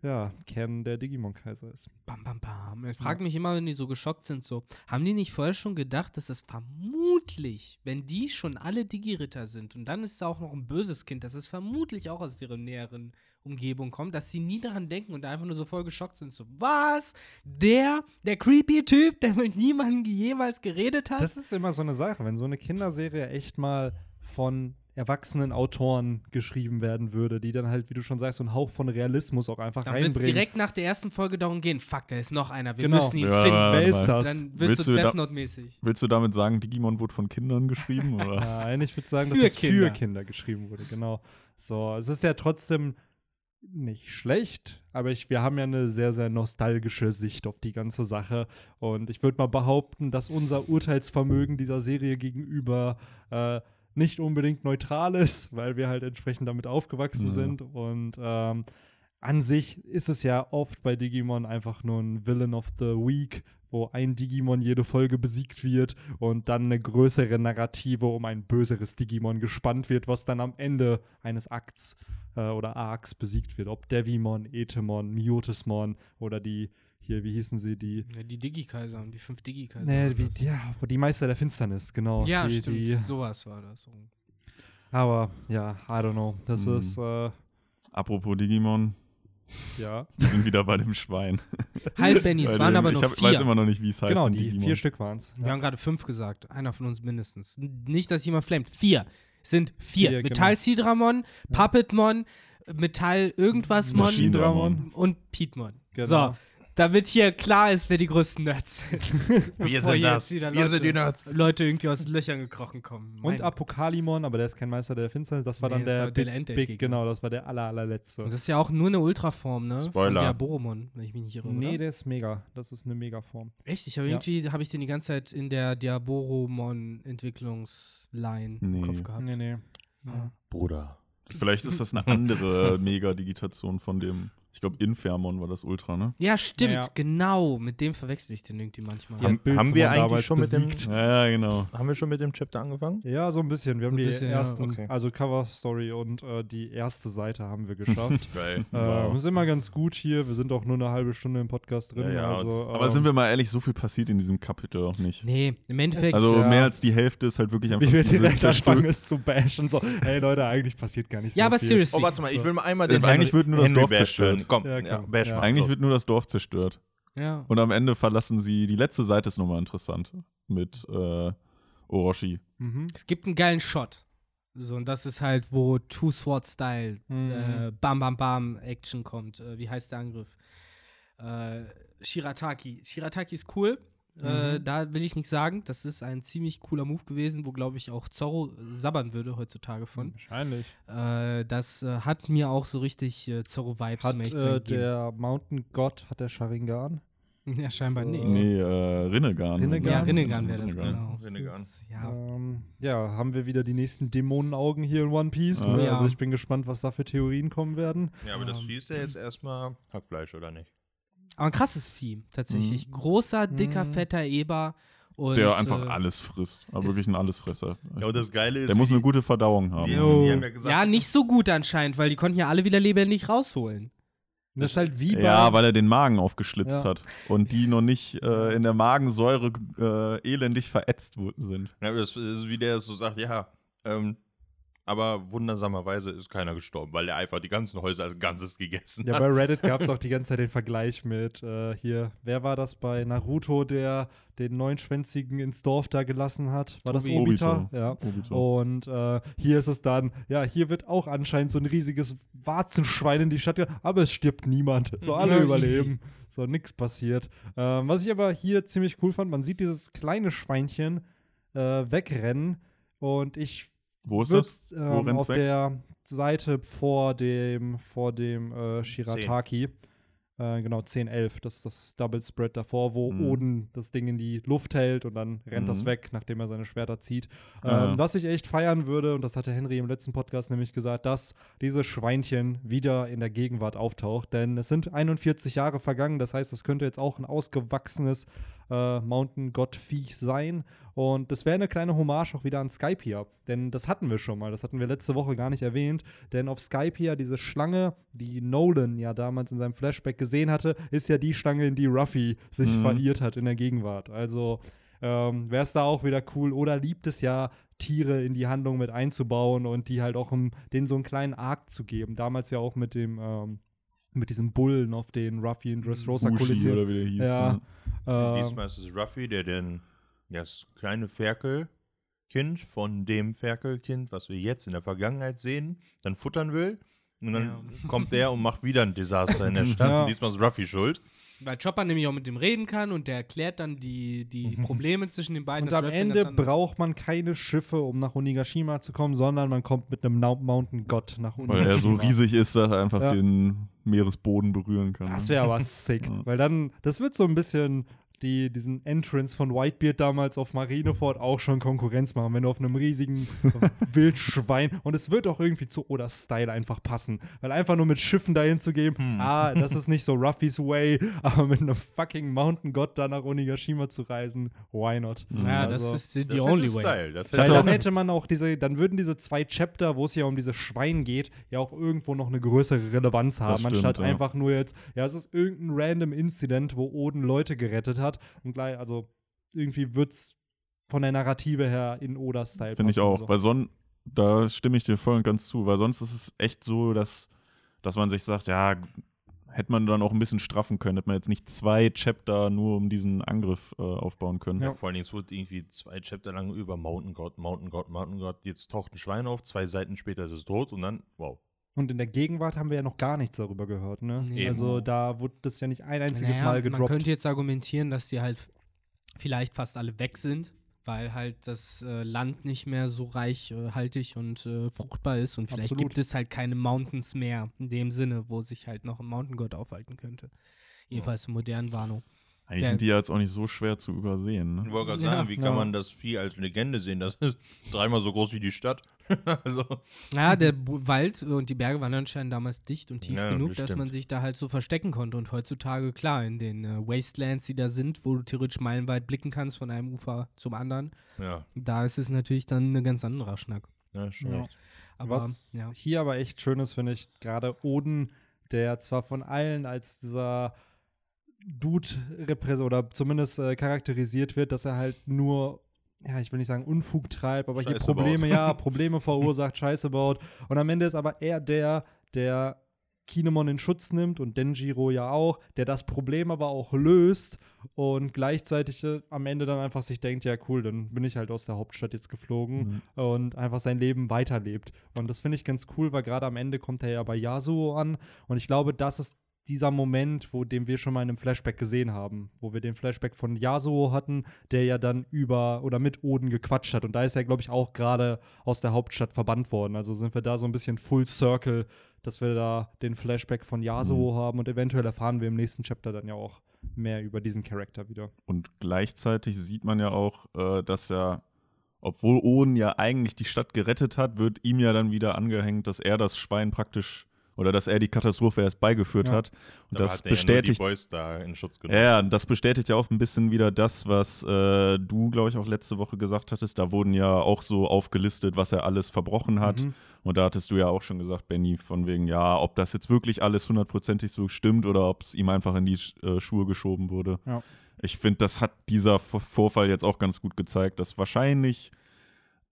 ja, Ken der Digimon Kaiser ist. Bam, bam, bam. Ich frage mich immer, wenn die so geschockt sind, so, haben die nicht vorher schon gedacht, dass das vermutlich, wenn die schon alle Digi-Ritter sind und dann ist es auch noch ein böses Kind, dass es vermutlich auch aus deren näheren Umgebung kommt, dass sie nie daran denken und einfach nur so voll geschockt sind, so, was? Der, der creepy Typ, der mit niemandem jemals geredet hat? Das ist immer so eine Sache, wenn so eine Kinderserie echt mal von erwachsenen Autoren geschrieben werden würde, die dann halt, wie du schon sagst, so einen Hauch von Realismus auch einfach dann reinbringen. direkt nach der ersten Folge darum gehen, fuck, da ist noch einer, wir Genau. müssen ihn Ja, finden. Wer ist das? Dann wird Willst so du Death Note-mäßig. Willst du damit sagen, Digimon wurde von Kindern geschrieben? [LAUGHS] Oder? Nein, ich würde sagen, dass es Kinder. für Kinder geschrieben wurde, genau. So, es ist ja trotzdem nicht schlecht, aber ich, wir haben ja eine sehr, sehr nostalgische Sicht auf die ganze Sache. Und ich würde mal behaupten, dass unser Urteilsvermögen dieser Serie gegenüber äh, nicht unbedingt neutral ist, weil wir halt entsprechend damit aufgewachsen Ja. sind. Und ähm, an sich ist es ja oft bei Digimon einfach nur ein Villain of the Week, wo ein Digimon jede Folge besiegt wird und dann eine größere Narrative um ein böseres Digimon gespannt wird, was dann am Ende eines Akts äh, oder Arcs besiegt wird. Ob Devimon, Etemon, Miotismon oder die, hier, wie hießen sie, die Ja, die Digi-Kaiser und die fünf Digi-Kaiser. Nee, wie, ja, die Meister der Finsternis, genau. Ja, die, stimmt. Die, Sowas war das. Aber ja, I don't know. Das Hm. ist, äh, Apropos Digimon, ja. wir sind wieder bei dem Schwein. [LAUGHS] Halt, Benny, es waren aber ich nur hab, vier. weiß immer noch nicht, wie es heißt Genau, die Digimon. vier Stück waren es. Wir haben gerade fünf gesagt. Einer von uns mindestens. Nicht, dass jemand flammt. Vier. Es sind vier. Vier, genau. Metall Sidramon, Puppetmon, Metall irgendwas Mon und Pietmon. Genau. So, damit hier klar ist, wer die größten Nerds sind. [LAUGHS] Wir sind hier das. Wir sind die Leute- Nerds. Leute irgendwie aus den Löchern gekrochen kommen. Und Mein- Apokalimon, aber der ist kein Meister der Finsternis. Das war Nee, dann das der war der Big, Endgegner. Big, genau, das war der aller, allerletzte. Und das ist ja auch nur eine Ultraform, ne? Spoiler. Von Diaboromon, wenn ich mich nicht irre. nee, oder? der ist mega. Das ist eine Megaform. Echt? Ich habe Ja. irgendwie, habe ich den die ganze Zeit in der Diaboromon-Entwicklungsline im Nee. Kopf gehabt. Nee, nee. Ja. Bruder. Vielleicht ist das eine andere [LAUGHS] Mega-Digitation von dem. Ich glaube, Infermon war das Ultra, ne? Ja, stimmt, Ja. genau. Mit dem verwechsel ich den irgendwie manchmal. Ja. Haben, haben wir eigentlich schon mit dem, besiegt. Ja, ja, genau. haben wir schon mit dem Chapter angefangen? Ja, so ein bisschen. Wir haben Ein die bisschen, ja, ersten, okay. also Cover-Story und äh, die erste Seite haben wir geschafft. [LAUGHS] Geil. äh, Ist immer ganz gut hier. Wir sind auch nur eine halbe Stunde im Podcast drin. Ja, ja, also, Aber ähm, sind wir mal ehrlich, so viel passiert in diesem Kapitel auch nicht. Nee, im Endeffekt. Also ja- mehr als die Hälfte ist halt wirklich einfach Wie wir diese direkt anfangen, es zu bashen. So, hey Leute, eigentlich passiert gar nicht so ja, aber viel. seriously. Oh, warte mal, ich will mal einmal Äh, den eigentlich wird nur das Dorf zerstört. Komm, Ja, ja, komm. bash Ja. mal. Eigentlich wird nur das Dorf zerstört. Ja. Und am Ende verlassen sie, die letzte Seite ist nochmal interessant. Mit äh, Orochi. Mhm. Es gibt einen geilen Shot. So, und das ist halt, wo Two Sword Style, Mhm. äh, Bam Bam Bam Action kommt. Äh, wie heißt der Angriff? Äh, Shirataki. Shirataki ist cool. Äh, Mhm. da will ich nichts sagen. Das ist ein ziemlich cooler Move gewesen, wo, glaube ich, auch Zorro sabbern würde heutzutage von. Wahrscheinlich. Äh, das äh, hat mir auch so richtig äh, Zorro-Vibes Hat äh, der Mountain God, hat der Sharingan? Ja, scheinbar So. nicht. Nee, äh, Rinnegan. Rinnegan? Ja, Rinnegan wäre das, Rinnegan. genau. Rinnegan. Ja. Ähm, ja, haben wir wieder die nächsten Dämonenaugen hier in One Piece. Ah. Ne? Ja. Also ich bin gespannt, was da für Theorien kommen werden. Ja, aber das Ähm, hieß ja jetzt erstmal Hackfleisch, oder nicht? Aber ein krasses Vieh, tatsächlich. Großer, dicker, Mhm. fetter Eber. Und, Der einfach äh, alles frisst. Aber wirklich ein Allesfresser. Ja, und das Geile ist, Der muss eine gute Verdauung haben. die, die haben ja gesagt, Ja, nicht so gut anscheinend, weil die konnten ja alle wieder lebendig rausholen. Das ist halt wie bei. Ja, weil er den Magen aufgeschlitzt Ja. hat. Und die noch nicht äh, in der Magensäure äh, elendig verätzt sind. Ja, das ist wie der es so sagt, ja, ähm, aber wundersamerweise ist keiner gestorben, weil er einfach die ganzen Häuser als Ganzes gegessen Ja, hat. bei Reddit [LAUGHS] gab es auch die ganze Zeit den Vergleich mit äh, hier, wer war das bei Naruto, der den neunschwänzigen ins Dorf da gelassen hat? War das. Obita? Obito. Ja. Obito. Und äh, hier ist es dann, ja, hier wird auch anscheinend so ein riesiges Warzenschwein in die Stadt, aber es stirbt niemand. So alle Ja, überleben. So nix passiert. Ähm, was ich aber hier ziemlich cool fand, man sieht dieses kleine Schweinchen äh, wegrennen und ich Wo ist das? Wo ähm, auf weg? der Seite vor dem, vor dem äh, Shirataki. Äh, genau, 10, 11. Das ist das Double Spread davor, wo Mhm. Oden das Ding in die Luft hält und dann rennt das Mhm. weg, nachdem er seine Schwerter zieht. Ähm. Was ich echt feiern würde, und das hatte Henry im letzten Podcast nämlich gesagt, dass dieses Schweinchen wieder in der Gegenwart auftaucht. Denn es sind 41 Jahre vergangen, das heißt, es könnte jetzt auch ein ausgewachsenes äh, Mountain God Viech sein. Und das wäre eine kleine Hommage auch wieder an Skype hier. Denn das hatten wir schon mal. Das hatten wir letzte Woche gar nicht erwähnt. Denn auf Skype hier, diese Schlange, die Nolan ja damals in seinem Flashback gesehen hatte, ist ja die Schlange, in die Ruffy sich Mhm. verirrt hat in der Gegenwart. Also ähm, wäre es da auch wieder cool. Oder liebt es ja, Tiere in die Handlung mit einzubauen und die halt auch um, denen so einen kleinen Arc zu geben. Damals ja auch mit dem, ähm, mit diesem Bullen, auf den Ruffy in Dressrosa Kulisse. oder wie der hieß. Ja. ne? Ähm, Diesmal ist es Ruffy, der den, das kleine Ferkelkind von dem Ferkelkind, was wir jetzt in der Vergangenheit sehen, dann futtern will. Und dann Ja. kommt der und macht wieder ein Desaster in der [LAUGHS] Stadt. Ja. Und diesmal ist Ruffy schuld. Weil Chopper nämlich auch mit dem reden kann und der erklärt dann die, die [LAUGHS] Probleme zwischen den beiden. Und Das am Ende braucht man keine Schiffe, um nach Onigashima zu kommen, sondern man kommt mit einem Nau- Mountain God nach Weil Onigashima. er so riesig ist, dass er einfach Ja. den Meeresboden berühren kann. Das wäre aber [LAUGHS] sick. Weil dann, das wird so ein bisschen die, diesen Entrance von Whitebeard damals auf Marineford auch schon Konkurrenz machen, wenn du auf einem riesigen [LAUGHS] Wildschwein und es wird auch irgendwie zu Oda-Style einfach passen. Weil einfach nur mit Schiffen dahin zu gehen, Hm. ah, das ist nicht so [LAUGHS] Ruffys Way, aber mit einem fucking Mountain God da nach Onigashima zu reisen, why not? Ja, das Also- ist die, Das only way. Style. Das Weil hätte dann hätte man auch diese, dann würden diese zwei Chapter, wo es ja um dieses Schwein geht, ja auch irgendwo noch eine größere Relevanz haben, stimmt, anstatt ja. einfach nur jetzt, ja, es ist irgendein random Incident, wo Oden Leute gerettet hat und gleich, also irgendwie wird's von der Narrative her in Oda-Style Finde ich auch. so. Weil sonst, da stimme ich dir voll und ganz zu, weil sonst ist es echt so, dass, dass man sich sagt, ja, hätte man dann auch ein bisschen straffen können, hätte man jetzt nicht zwei Chapter nur um diesen Angriff äh, aufbauen können. Ja. Ja, vor allen Dingen, es wurde irgendwie zwei Chapter lang über Mountain God, Mountain God, Mountain God. Jetzt taucht ein Schwein auf, zwei Seiten später ist es tot und dann, wow. Und in der Gegenwart haben wir ja noch gar nichts darüber gehört, ne? Nee. Also da wurde das ja nicht ein einziges Naja, Mal Man gedroppt. könnte jetzt argumentieren, dass die halt vielleicht fast alle weg sind, weil halt das äh, Land nicht mehr so reichhaltig und äh, fruchtbar ist und vielleicht Absolut. gibt es halt keine Mountains mehr in dem Sinne, wo sich halt noch ein Mountain God aufhalten könnte. Jedenfalls im modernen Wano. Eigentlich Ja. sind die ja jetzt auch nicht so schwer zu übersehen. Ich Ne? wollte gerade Ja. sagen, wie kann Ja. man das Vieh als Legende sehen? Das ist [LAUGHS] dreimal so groß wie die Stadt. [LAUGHS] also, Ja, der Bu- Wald und die Berge waren anscheinend damals dicht und tief Ja, genug, das dass man sich da halt so verstecken konnte. Und heutzutage, klar, in den äh, Wastelands, die da sind, wo du theoretisch meilenweit blicken kannst von einem Ufer zum anderen, ja, da ist es natürlich dann ein ganz anderer Schnack. ja schon. Ja. Aber Was ja. hier aber echt schön ist, finde ich, gerade Oden, der zwar von allen als dieser Dude repräsentiert oder zumindest äh, charakterisiert wird, dass er halt nur, ja, ich will nicht sagen Unfug treibt, aber hier Scheiße Probleme, baut. ja, [LAUGHS] Probleme verursacht, Scheiße baut. Und am Ende ist aber er der, der Kinemon in Schutz nimmt und Denjiro ja auch, der das Problem aber auch löst und gleichzeitig äh, am Ende dann einfach sich denkt, ja cool, dann bin ich halt aus der Hauptstadt jetzt geflogen Mhm. und einfach sein Leben weiterlebt. Und das finde ich ganz cool, weil gerade am Ende kommt er ja bei Yasuo an und ich glaube, das ist dieser Moment, wo den wir schon mal in einem Flashback gesehen haben, wo wir den Flashback von Yasuo hatten, der ja dann über oder mit Oden gequatscht hat und da ist er glaube ich auch gerade aus der Hauptstadt verbannt worden. Also sind wir da so ein bisschen Full Circle, dass wir da den Flashback von Yasuo haben und eventuell erfahren wir im nächsten Chapter dann ja auch mehr über diesen Charakter wieder. Und gleichzeitig sieht man ja auch, äh, dass er, obwohl Oden ja eigentlich die Stadt gerettet hat, wird ihm ja dann wieder angehängt, dass er das Schwein praktisch oder dass er die Katastrophe erst beigeführt Ja. hat. Und Dabei das hat er ja nur bestätigt die Boys da in Schutz Ja, genommen. ja, das bestätigt ja auch ein bisschen wieder das, was äh, du, glaube ich, auch letzte Woche gesagt hattest. Da wurden ja auch so aufgelistet, was er alles verbrochen hat. Mhm. Und da hattest du ja auch schon gesagt, Benny, von wegen, ja, ob das jetzt wirklich alles hundertprozentig so stimmt oder ob es ihm einfach in die äh, Schuhe geschoben wurde. Ja. Ich finde, das hat dieser V- Vorfall jetzt auch ganz gut gezeigt, dass wahrscheinlich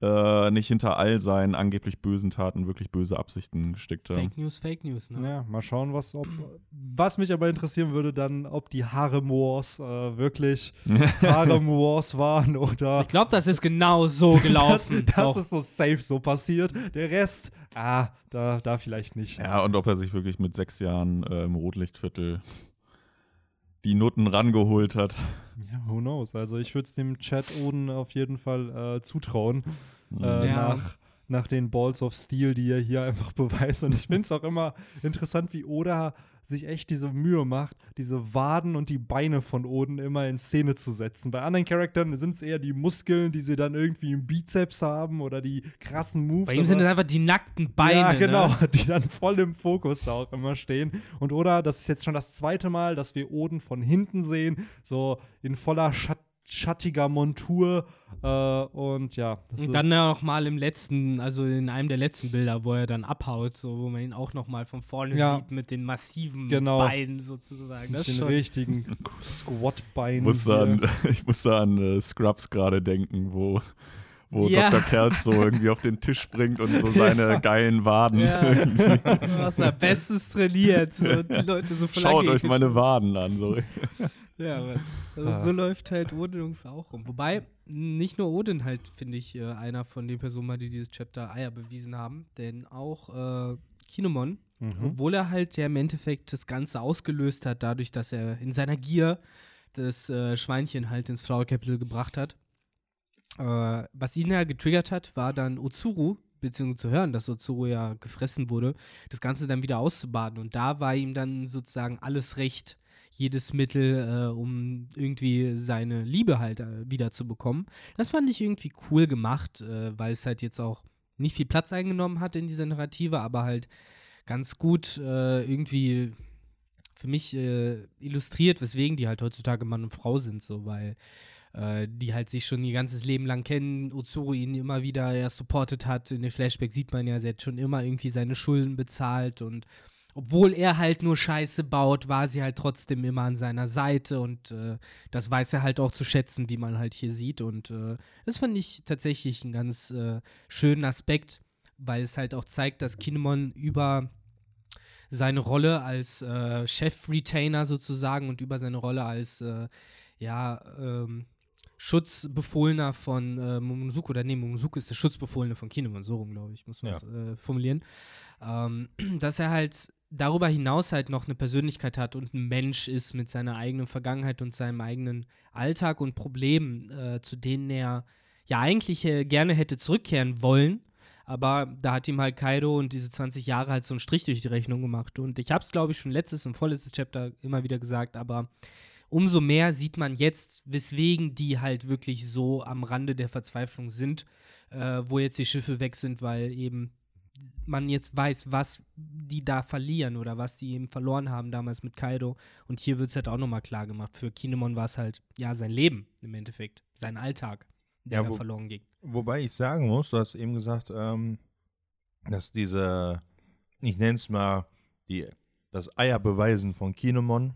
äh, nicht hinter all seinen angeblich bösen Taten wirklich böse Absichten gesteckt haben. Fake News, Fake News, ne? Ja, mal schauen, was, ob, was mich aber interessieren würde, dann, ob die Harem Wars äh, wirklich [LAUGHS] Harem Wars waren oder. Ich glaube, das ist genau so [LAUGHS] gelaufen. Das, das ist so safe so passiert. Der Rest, ah, da, da vielleicht nicht. Ja, und ob er sich wirklich mit sechs Jahren äh, im Rotlichtviertel die Noten rangeholt hat. Ja, who knows? Also ich würde es dem Chat Oden auf jeden Fall äh, zutrauen. Äh, Ja. nach, nach den Balls of Steel, die er hier einfach [LAUGHS] beweist. Und ich finde es auch immer interessant, wie Oda sich echt diese Mühe macht, diese Waden und die Beine von Oden immer in Szene zu setzen. Bei anderen Charakteren sind es eher die Muskeln, die sie dann irgendwie im Bizeps haben oder die krassen Moves. Bei ihm sind es einfach die nackten Beine. ja, genau, Ne? [LAUGHS] die dann voll im Fokus da auch immer stehen. Und oder, das ist jetzt schon das zweite Mal, dass wir Oden von hinten sehen, so in voller Schatt schattiger Montur. Äh, und ja, das Und ist, dann auch mal im letzten, also in einem der letzten Bilder, wo er dann abhaut, so wo man ihn auch noch mal von vorne Ja. sieht mit den massiven Genau. Beinen sozusagen. Das den richtigen [LAUGHS] Squat-Bein. Musste an, [LAUGHS] ich musste an äh, Scrubs gerade denken, wo, wo Ja. Dr. Kerz so irgendwie auf den Tisch springt und so seine geilen Waden. ja, hast da bestens trainiert. So, die [LAUGHS] Leute so Schaut euch meine. Waden an. So. Ja, aber [LAUGHS] also Ah. so läuft halt Odin ungefähr auch rum. Wobei, nicht nur Odin halt, finde ich, äh, einer von den Personen war, die dieses Chapter Eier bewiesen haben, denn auch äh, Kinemon, Mhm. obwohl er halt ja im Endeffekt das Ganze ausgelöst hat, dadurch, dass er in seiner Gier das äh, Schweinchen halt ins Flower Capital gebracht hat. Äh, was ihn ja getriggert hat, war dann Ozuru, beziehungsweise zu hören, dass Ozuru ja gefressen wurde, das Ganze dann wieder auszubaden. Und da war ihm dann sozusagen alles recht, jedes Mittel, äh, um irgendwie seine Liebe halt äh, wieder zu bekommen. Das fand ich irgendwie cool gemacht, äh, weil es halt jetzt auch nicht viel Platz eingenommen hat in dieser Narrative, aber halt ganz gut äh, irgendwie für mich äh, illustriert, weswegen die halt heutzutage Mann und Frau sind, so, weil äh, die halt sich schon ihr ganzes Leben lang kennen, Ozuru ihn immer wieder ja supportet hat. In den Flashbacks sieht man ja, sie hat schon immer irgendwie seine Schulden bezahlt und obwohl er halt nur Scheiße baut, war sie halt trotzdem immer an seiner Seite und äh, das weiß er halt auch zu schätzen, wie man halt hier sieht. Und äh, das fand ich tatsächlich einen ganz äh, schönen Aspekt, weil es halt auch zeigt, dass Kinemon über seine Rolle als äh, Chef-Retainer sozusagen und über seine Rolle als, äh, ja, ähm, Schutzbefohlener von äh, Momonosuke, oder nee, Momonosuke ist der Schutzbefohlene von Kinemon, so rum, glaube ich, muss man Ja. es äh, formulieren, ähm, [CLEARS THROAT] dass er halt darüber hinaus halt noch eine Persönlichkeit hat und ein Mensch ist mit seiner eigenen Vergangenheit und seinem eigenen Alltag und Problemen, äh, zu denen er ja eigentlich äh, gerne hätte zurückkehren wollen. Aber da hat ihm halt Kaido und diese 20 Jahre halt so einen Strich durch die Rechnung gemacht. Und ich habe es, glaube ich, schon letztes und vorletztes Chapter immer wieder gesagt, aber umso mehr sieht man jetzt, weswegen die halt wirklich so am Rande der Verzweiflung sind, äh, wo jetzt die Schiffe weg sind, weil eben man jetzt weiß, was die da verlieren oder was die eben verloren haben damals mit Kaido. Und hier wird es halt auch nochmal klar gemacht. Für Kinemon war es halt, ja, sein Leben im Endeffekt, sein Alltag, der Ja, da wo- verloren ging. Wobei ich sagen muss, du hast eben gesagt, ähm, dass diese, ich nenne es mal, die, das Eierbeweisen von Kinemon,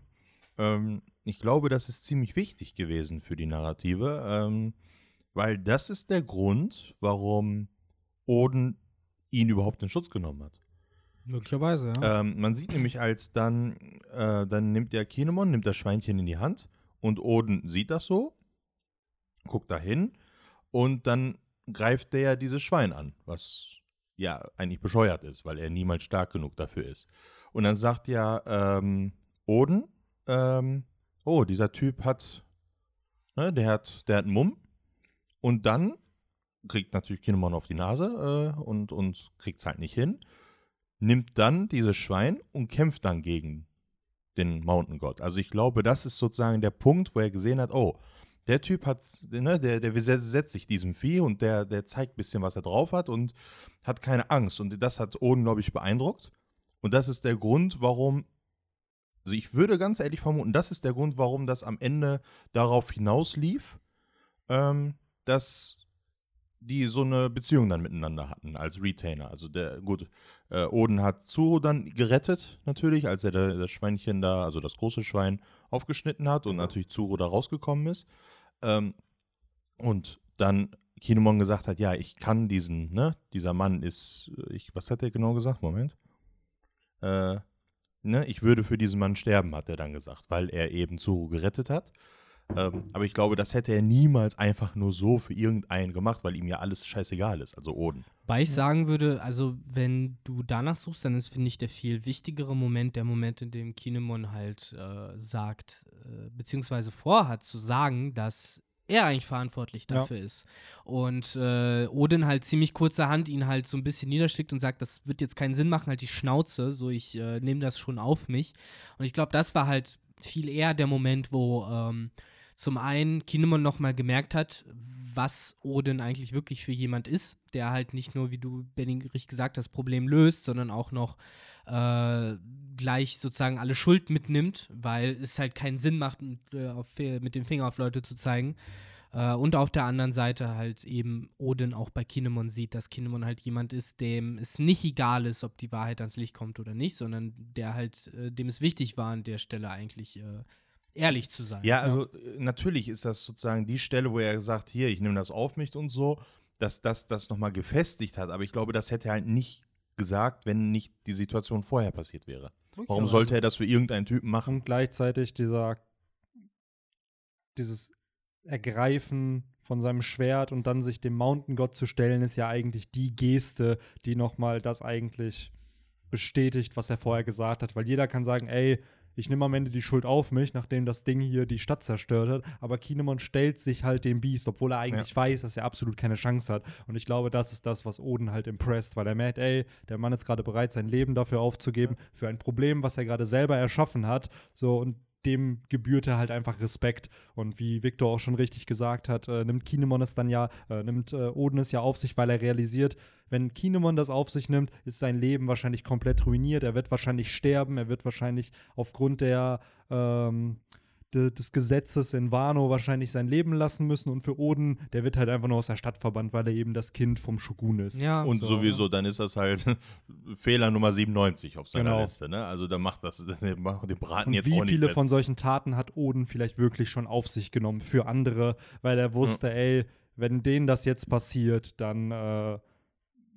ähm, ich glaube, das ist ziemlich wichtig gewesen für die Narrative, ähm, weil das ist der Grund, warum Oden ihn überhaupt in Schutz genommen hat. Möglicherweise, ja. Ähm, man sieht nämlich, als dann, äh, dann nimmt der Kinemon, nimmt das Schweinchen in die Hand und Oden sieht das so, guckt dahin und dann greift der dieses Schwein an, was ja eigentlich bescheuert ist, weil er niemals stark genug dafür ist. Und dann sagt ja ähm, Oden, ähm, oh, dieser Typ hat, ne, der hat, der hat einen Mumm. Und dann kriegt natürlich Kinemon auf die Nase äh, und, und kriegt es halt nicht hin nimmt dann dieses Schwein und kämpft dann gegen den Mountain God. Also ich glaube, das ist sozusagen der Punkt, wo er gesehen hat, oh, der Typ hat, ne, der, der widersetzt sich diesem Vieh und der, der zeigt ein bisschen, was er drauf hat und hat keine Angst. Und das hat Oden, glaube ich, beeindruckt. Und das ist der Grund, warum, also ich würde ganz ehrlich vermuten, das ist der Grund, warum das am Ende darauf hinauslief, ähm, dass die so eine Beziehung dann miteinander hatten als Retainer. Also der, gut, äh, Oden hat Zuro dann gerettet, natürlich, als er da, das Schweinchen da, also das große Schwein, aufgeschnitten hat und natürlich Zuro da rausgekommen ist. Ähm, und dann Kinemon gesagt hat, ja, ich kann diesen, ne, dieser Mann ist, äh, ich, was hat er genau gesagt? Moment. Äh, ne, ich würde für diesen Mann sterben, hat er dann gesagt, weil er eben Zuro gerettet hat. Ähm, aber ich glaube, das hätte er niemals einfach nur so für irgendeinen gemacht, weil ihm ja alles scheißegal ist, also Oden. Weil ich sagen würde, also wenn du danach suchst, dann ist, finde ich, der viel wichtigere Moment der Moment, in dem Kinemon halt äh, sagt, äh, beziehungsweise vorhat zu sagen, dass er eigentlich verantwortlich Ja. dafür ist. Und äh, Odin halt ziemlich kurzerhand ihn halt so ein bisschen niederschlägt und sagt, das wird jetzt keinen Sinn machen, halt die Schnauze, so ich äh, nehme das schon auf mich. Und ich glaube, das war halt viel eher der Moment, wo ähm, zum einen Kinemon nochmal gemerkt hat, was Odin eigentlich wirklich für jemand ist, der halt nicht nur, wie du, Benny, richtig gesagt hast, Problem löst, sondern auch noch äh, gleich sozusagen alle Schuld mitnimmt, weil es halt keinen Sinn macht, mit, äh, auf, mit dem Finger auf Leute zu zeigen. Äh, und auf der anderen Seite halt eben Odin auch bei Kinemon sieht, dass Kinemon halt jemand ist, dem es nicht egal ist, ob die Wahrheit ans Licht kommt oder nicht, sondern der halt, äh, dem es wichtig war, an der Stelle eigentlich äh, ehrlich zu sein. Ja, also äh, natürlich ist das sozusagen die Stelle, wo er sagt, hier, ich nehme das auf mich und so, dass das das nochmal gefestigt hat. Aber ich glaube, das hätte er halt nicht gesagt, wenn nicht die Situation vorher passiert wäre. Warum sollte er das für irgendeinen Typen machen? Und gleichzeitig dieser, dieses Ergreifen von seinem Schwert und dann sich dem Mountain God zu stellen, ist ja eigentlich die Geste, die nochmal das eigentlich bestätigt, was er vorher gesagt hat. Weil jeder kann sagen, ey, ich nehme am Ende die Schuld auf mich, nachdem das Ding hier die Stadt zerstört hat. Aber Kinemon stellt sich halt dem Beast, obwohl er eigentlich weiß, dass er absolut keine Chance hat. Und ich glaube, das ist das, was Oden halt impressed, weil er merkt, ey, der Mann ist gerade bereit, sein Leben dafür aufzugeben, für ein Problem, was er gerade selber erschaffen hat. So, und dem gebührt er halt einfach Respekt. Und wie Victor auch schon richtig gesagt hat, äh, nimmt Kinemon es dann ja, äh, nimmt äh, Oden es ja auf sich, weil er realisiert, wenn Kinemon das auf sich nimmt, ist sein Leben wahrscheinlich komplett ruiniert. Er wird wahrscheinlich sterben, er wird wahrscheinlich aufgrund der ähm, de, des Gesetzes in Wano wahrscheinlich sein Leben lassen müssen. Und für Oden, der wird halt einfach nur aus der Stadt verbannt, weil er eben das Kind vom Shogun ist. Ja, Und So, sowieso, dann ist das halt [LAUGHS] Fehler Nummer 97 auf seiner Genau. Liste. Ne? Also da macht das [LAUGHS] den Braten Und jetzt wie auch nicht viele fett. von solchen Taten hat Oden vielleicht wirklich schon auf sich genommen für andere, weil er wusste, ey, wenn denen das jetzt passiert, dann äh,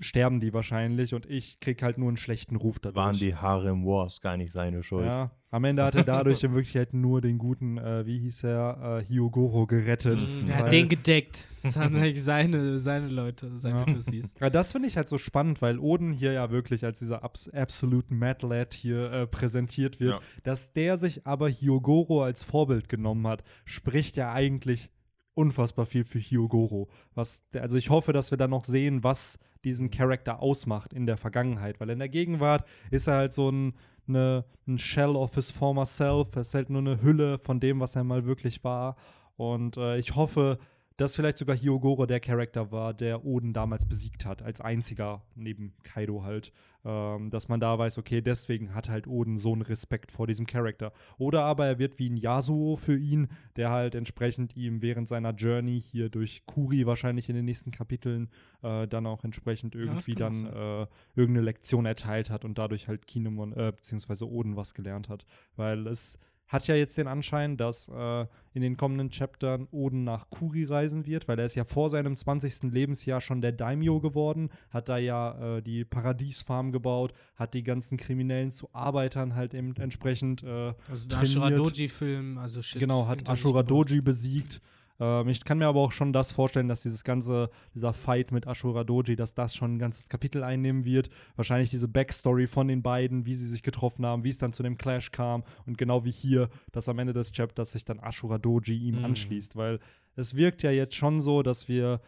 sterben die wahrscheinlich und ich krieg halt nur einen schlechten Ruf dadurch. Waren die Harem Wars gar nicht seine Schuld. Ja, am Ende hat er dadurch in Wirklichkeit nur den guten, äh, wie hieß er, äh, Hyogoro gerettet. Mhm, Er hat den gedeckt. [LAUGHS] Das waren eigentlich seine, seine Leute, seine Ja. Ja, das finde ich halt so spannend, weil Oden hier ja wirklich als dieser abs absolute Mad Lad hier äh, präsentiert wird. Ja. Dass der sich aber Hyogoro als Vorbild genommen hat, spricht ja eigentlich unfassbar viel für Hyogoro. Was, also ich hoffe, dass wir dann noch sehen, was diesen Charakter ausmacht in der Vergangenheit, weil in der Gegenwart ist er halt so ein, eine, ein Shell of his former self. Er ist halt nur eine Hülle von dem, was er mal wirklich war. Und äh, ich hoffe, dass vielleicht sogar Hyogoro der Charakter war, der Oden damals besiegt hat, als einziger neben Kaido halt. Ähm, dass man da weiß, okay, deswegen hat halt Oden so einen Respekt vor diesem Charakter. Oder aber er wird wie ein Yasuo für ihn, der halt entsprechend ihm während seiner Journey hier durch Kuri wahrscheinlich in den nächsten Kapiteln äh, dann auch entsprechend irgendwie auch dann äh, irgendeine Lektion erteilt hat und dadurch halt Kinemon, äh, beziehungsweise Oden was gelernt hat. Weil es hat ja jetzt den Anschein, dass äh, in den kommenden Chaptern Oden nach Kuri reisen wird, weil er ist ja vor seinem 20. Lebensjahr schon der Daimyo geworden, hat da ja äh, die Paradiesfarm gebaut, hat die ganzen Kriminellen zu Arbeitern halt eben entsprechend äh, Also der trainiert. Ashura Doji-Film, also shit. Genau, hat hinter sich Ashura gebracht. Doji besiegt. Ähm, ich kann mir aber auch schon das vorstellen, dass dieses ganze, dieser Fight mit Ashura Doji, dass das schon ein ganzes Kapitel einnehmen wird. Wahrscheinlich diese Backstory von den beiden, wie sie sich getroffen haben, wie es dann zu dem Clash kam und genau wie hier, dass am Ende des Chapters sich dann Ashura Doji ihm Mhm. anschließt, weil es wirkt ja jetzt schon so, dass wir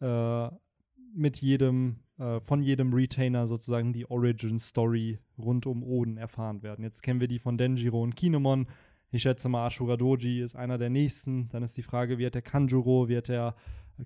äh, mit jedem, äh, von jedem Retainer sozusagen die Origin-Story rund um Oden erfahren werden. Jetzt kennen wir die von Denjiro und Kinemon. Ich schätze mal, Ashura Doji ist einer der nächsten. Dann ist die Frage, wie hat der Kanjuro, wie hat der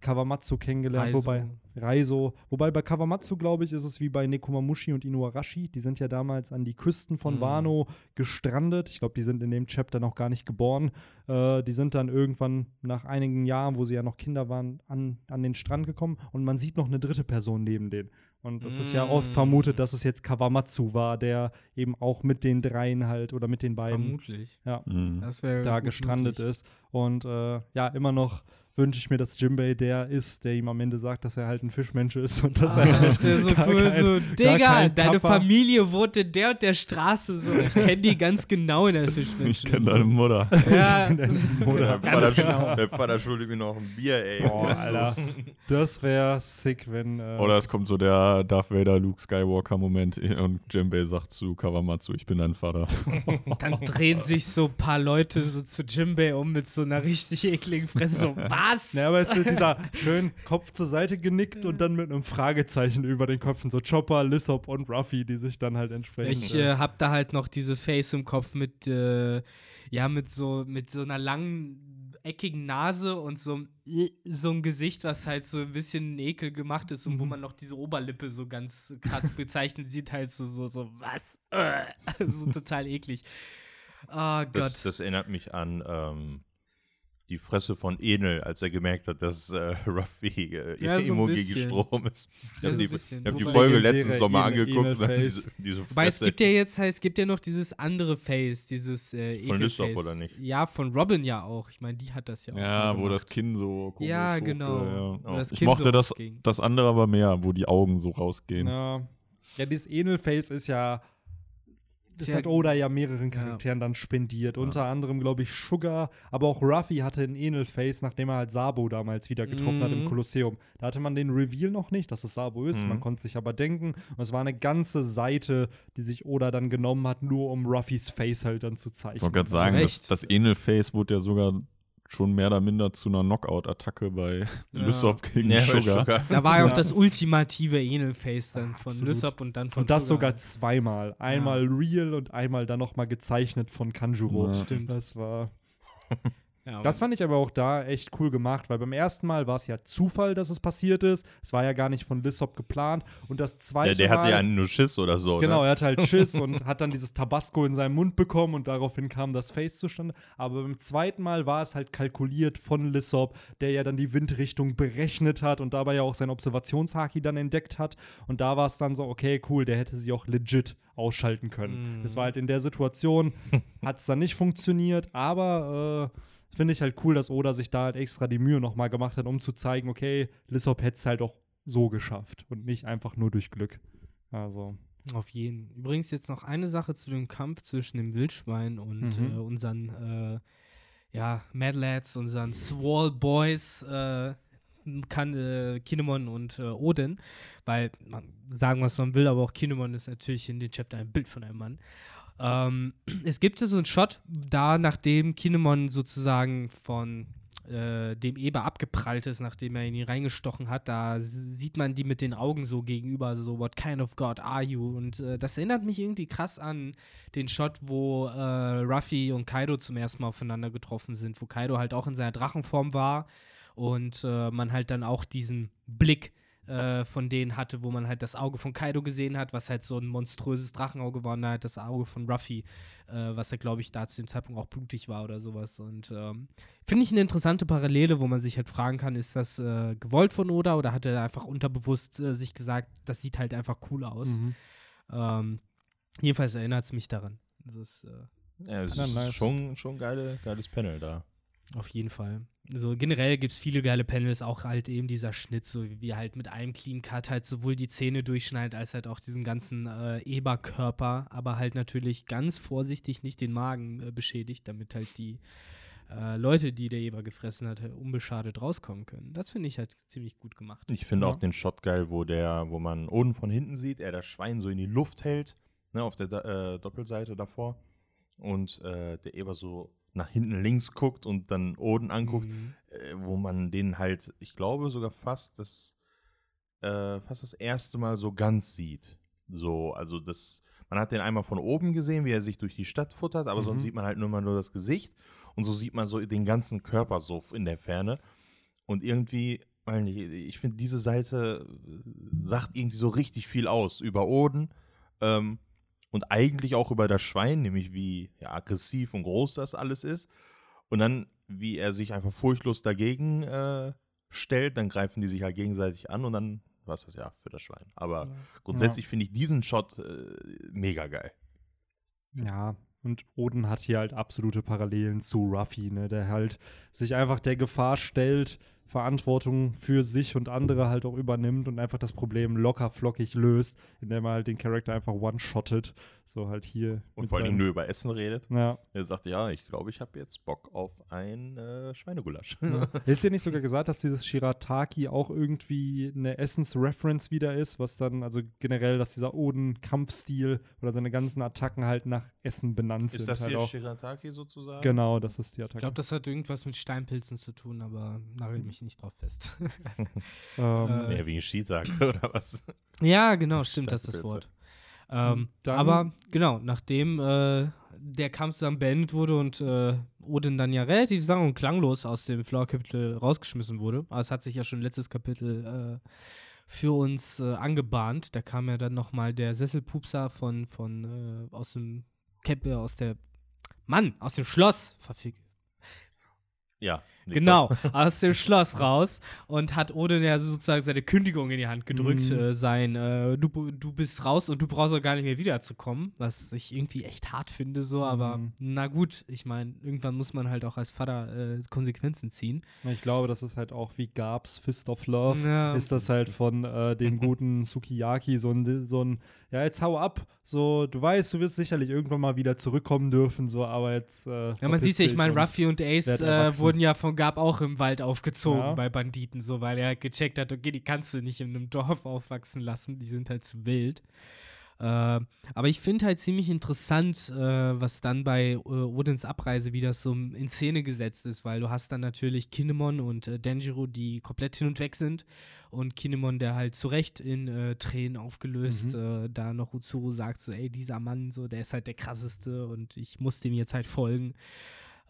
Kawamatsu kennengelernt? Raizo. Wobei, Raizo. Wobei bei Kawamatsu, glaube ich, ist es wie bei Nekomamushi und Inuarashi. Die sind ja damals an die Küsten von Mhm. Wano gestrandet. Ich glaube, die sind in dem Chapter noch gar nicht geboren. Äh, die sind dann irgendwann nach einigen Jahren, wo sie ja noch Kinder waren, an, an den Strand gekommen und man sieht noch eine dritte Person neben denen. Und es ist ja oft Mm. vermutet, dass es jetzt Kawamatsu war, der eben auch mit den dreien halt oder mit den beiden Vermutlich. ja. Das wäre da gestrandet möglich. ist. Und äh, ja, immer noch wünsche ich mir, dass Jimbei der ist, der ihm am Ende sagt, dass er halt ein Fischmensch ist und dass Ah, er halt das wäre so [LAUGHS] gar cool, kein- so, gar Digga, kein deine Kappa- Familie wohnt in der und der Straße, so, ich kenne die ganz genau in der Fischmenschen. Ich kenne deine Mutter. Ja, [LAUGHS] Ich deine Mutter. Der Vater, genau. der Vater schuldet mir noch ein Bier, ey. Boah, Alter. Das wäre sick, wenn. Äh, Oder es kommt so der Darth Vader Luke Skywalker Moment und Jimbei sagt zu Kawamatsu, ich bin dein Vater. dann drehen sich so ein paar Leute so zu Jimbei um mit so einer richtig ekligen Fresse, so, was? [LAUGHS] Ja, aber es ist dieser [LAUGHS] schön Kopf zur Seite genickt und dann mit einem Fragezeichen über den Köpfen. So Chopper, Lissop und Ruffy, die sich dann halt entsprechend. Ich äh, hab da halt noch diese Face im Kopf mit, äh, ja, mit so, mit so einer langen, eckigen Nase und so, einem- so ein Gesicht, was halt so ein bisschen Ekel gemacht ist und wo Mhm. man noch diese Oberlippe so ganz krass [LAUGHS] bezeichnet sieht, halt so, so, so, was? Äh, [LAUGHS] so total eklig. Oh Gott. Das, das erinnert mich an ähm, die Fresse von Enel, als er gemerkt hat, dass äh, [LAUGHS] Ruffy äh, Ja, so gegen. Strom ist. Ich Ja, habe die, hab die Wobei- Folge letztens nochmal Enel- angeguckt Enel-Face. diese, diese Weil es gibt ja jetzt, es gibt ja noch dieses andere Face, dieses äh, Von Ekelface. oder nicht? Ja, von Robin ja auch. Ich meine, die hat das ja auch. Ja, wo das. Kinn so komisch Ja, hochge- genau. ja. Wo das Ich mochte so das, das andere aber mehr, wo die Augen so rausgehen. Ja. ja, dieses Enel-Face ist ja. Das Sehr- hat Oda ja mehreren Charakteren dann spendiert. Unter anderem, glaube ich, Sugar, aber auch Ruffy hatte ein Enel-Face, nachdem er halt Sabo damals wieder getroffen hat im Mhm. Kolosseum. Da hatte man den Reveal noch nicht, dass es Sabo ist. Mhm. Man konnte sich aber denken. Und es war eine ganze Seite, die sich Oda dann genommen hat, nur um Ruffys Face halt dann zu zeichnen. Ich wollte gerade Also sagen, das, das Enel-Face wurde ja sogar schon mehr oder minder zu einer Knockout-Attacke bei [LAUGHS] Ja. Lysop gegen Ja, Sugar. Sugar. Da war ja auch Ja. das ultimative Enel-Face dann von Absolut. Lysop und dann von Und das Sugar. sogar zweimal. Einmal real und einmal dann noch mal gezeichnet von Kanjuro. Ja. Stimmt. Das war. [LAUGHS] Ja, Das fand ich aber auch da echt cool gemacht, weil beim ersten Mal war es ja Zufall, dass es passiert ist. Es war ja gar nicht von Lissop geplant. Und das zweite Ja, der Mal. hatte ja nur Schiss oder so. Genau, Ne? er hat halt [LAUGHS] Schiss und hat dann dieses Tabasco in seinem Mund bekommen und daraufhin kam das Face zustande. Aber beim zweiten Mal war es halt kalkuliert von Lissop, der ja dann die Windrichtung berechnet hat und dabei ja auch sein Observationshaki dann entdeckt hat. Und da war es dann so, okay, cool, der hätte sie auch legit ausschalten können. Es war halt in der Situation, [LAUGHS] hat es dann nicht funktioniert, aber äh, finde ich halt cool, dass Oda sich da halt extra die Mühe nochmal gemacht hat, um zu zeigen, okay, Lissop hätte es halt auch so geschafft und nicht einfach nur durch Glück. Also. Auf jeden. Übrigens jetzt noch eine Sache zu dem Kampf zwischen dem Wildschwein und Mhm. äh, unseren äh, ja, Mad Lads, unseren Swall Boys, äh, kann äh, Kinemon und äh, Odin, weil man sagen, was man will, aber auch Kinemon ist natürlich in den Chapter ein Bild von einem Mann. Ähm, es gibt so einen Shot, da nachdem Kinemon sozusagen von äh, dem Eber abgeprallt ist, nachdem er ihn reingestochen hat, da sieht man die mit den Augen so gegenüber, also so, what kind of God are you? Und äh, das erinnert mich irgendwie krass an den Shot, wo äh, Ruffy und Kaido zum ersten Mal aufeinander getroffen sind, wo Kaido halt auch in seiner Drachenform war und äh, man halt dann auch diesen Blick äh, von denen hatte, wo man halt das Auge von Kaido gesehen hat, was halt so ein monströses Drachenauge war und dann halt das Auge von Ruffy, äh, was ja, glaube ich, da zu dem Zeitpunkt auch blutig war oder sowas. Und ähm, finde ich eine interessante Parallele, wo man sich halt fragen kann, ist das äh, gewollt von Oda oder hat er einfach unterbewusst äh, sich gesagt, das sieht halt einfach cool aus. Mhm. Ähm, jedenfalls erinnert es mich daran. Das ist äh, Ja, das ist nice. schon, schon geile, geiles Panel da. Auf jeden Fall. Also generell gibt es viele geile Panels, auch halt eben dieser Schnitt, so wie halt mit einem Clean Cut halt sowohl die Zähne durchschneidet, als halt auch diesen ganzen äh, Eberkörper, aber halt natürlich ganz vorsichtig nicht den Magen äh, beschädigt, damit halt die äh, Leute, die der Eber gefressen hat, halt unbeschadet rauskommen können. Das finde ich halt ziemlich gut gemacht. Ich finde Ja. auch den Shot geil, wo der, wo man Oden von hinten sieht, er das Schwein so in die Luft hält, ne, auf der äh, Doppelseite davor. Und äh, der Eber so nach hinten links guckt und dann Oden anguckt, Mhm. äh, wo man den halt, ich glaube sogar fast das, äh, fast das erste Mal so ganz sieht. So, also das, man hat den einmal von oben gesehen, wie er sich durch die Stadt futtert, aber Mhm. sonst sieht man halt nur mal nur das Gesicht und so sieht man so den ganzen Körper so in der Ferne. Und irgendwie, nicht, ich finde, diese Seite äh, sagt irgendwie so richtig viel aus über Oden ähm, und eigentlich auch über das Schwein, nämlich wie ja, aggressiv und groß das alles ist. Und dann, wie er sich einfach furchtlos dagegen äh, stellt, dann greifen die sich halt gegenseitig an und dann war es das ja für das Schwein. Aber grundsätzlich finde ich diesen Shot äh, mega geil. Ja, und Oden hat hier halt absolute Parallelen zu Ruffy, ne, der halt sich einfach der Gefahr stellt, Verantwortung für sich und andere halt auch übernimmt und einfach das Problem locker flockig löst, indem er halt den Charakter einfach one-shottet. So halt hier. Und vor allen Dingen seinem- nur über Essen redet. Ja. Er sagt, ja, ich glaube, ich habe jetzt Bock auf ein äh, Schweinegulasch. [LAUGHS] Ist hier nicht sogar gesagt, dass dieses Shirataki auch irgendwie eine Essence-Reference wieder ist, was dann, also generell, dass dieser Oden-Kampfstil oder seine ganzen Attacken halt nach Essen benannt sind. ist das halt hier auch. Shirataki sozusagen? Genau, das ist die Ich Attacke. glaube, das hat irgendwas mit Steinpilzen zu tun, aber nagel mich nicht drauf fest. [LAUGHS] ähm, äh, Nee, wegen Shiitake [LAUGHS] oder was? Ja, genau, stimmt, das ist das. Wort. Ähm, aber genau, nachdem äh, der Kampf dann beendet wurde und äh, Odin dann ja relativ sang- und klanglos aus dem Floor-Kapitel rausgeschmissen wurde, aber es hat sich ja schon letztes Kapitel äh, für uns äh, angebahnt, da kam ja dann nochmal der Sesselpupser von, von äh, aus dem Cap, äh, aus der Mann, aus dem Schloss, verfick, Ja. Genau, aus dem Schloss raus und hat Odin ja sozusagen seine Kündigung in die Hand gedrückt, Mhm. äh, sein, äh, du, du bist raus und du brauchst auch gar nicht mehr wiederzukommen, was ich irgendwie echt hart finde, so, aber Mhm. na gut, ich meine, irgendwann muss man halt auch als Vater äh, Konsequenzen ziehen. Ich glaube, das ist halt auch wie Gabs Fist of Love. Ja. Ist das halt von äh, dem [LAUGHS] guten Sukiyaki so ein, so ein, ja, jetzt hau ab. So, du weißt, du wirst sicherlich irgendwann mal wieder zurückkommen dürfen, so, aber jetzt. Äh, Ja, man sieht ja, ich meine, Ruffy und Ace äh, wurden ja von Gab auch im Wald aufgezogen Ja. bei Banditen, so, weil er gecheckt hat, okay, die kannst du nicht in einem Dorf aufwachsen lassen, die sind halt zu wild. Äh, aber ich finde halt ziemlich interessant, äh, was dann bei äh, Odins Abreise wieder so in Szene gesetzt ist, weil du hast dann natürlich Kinemon und Denjiro, die komplett hin und weg sind und Kinemon, der halt zu Recht in Tränen aufgelöst äh, da noch Uzuru sagt so, ey, dieser Mann, so, der ist halt der krasseste und ich muss dem jetzt halt folgen.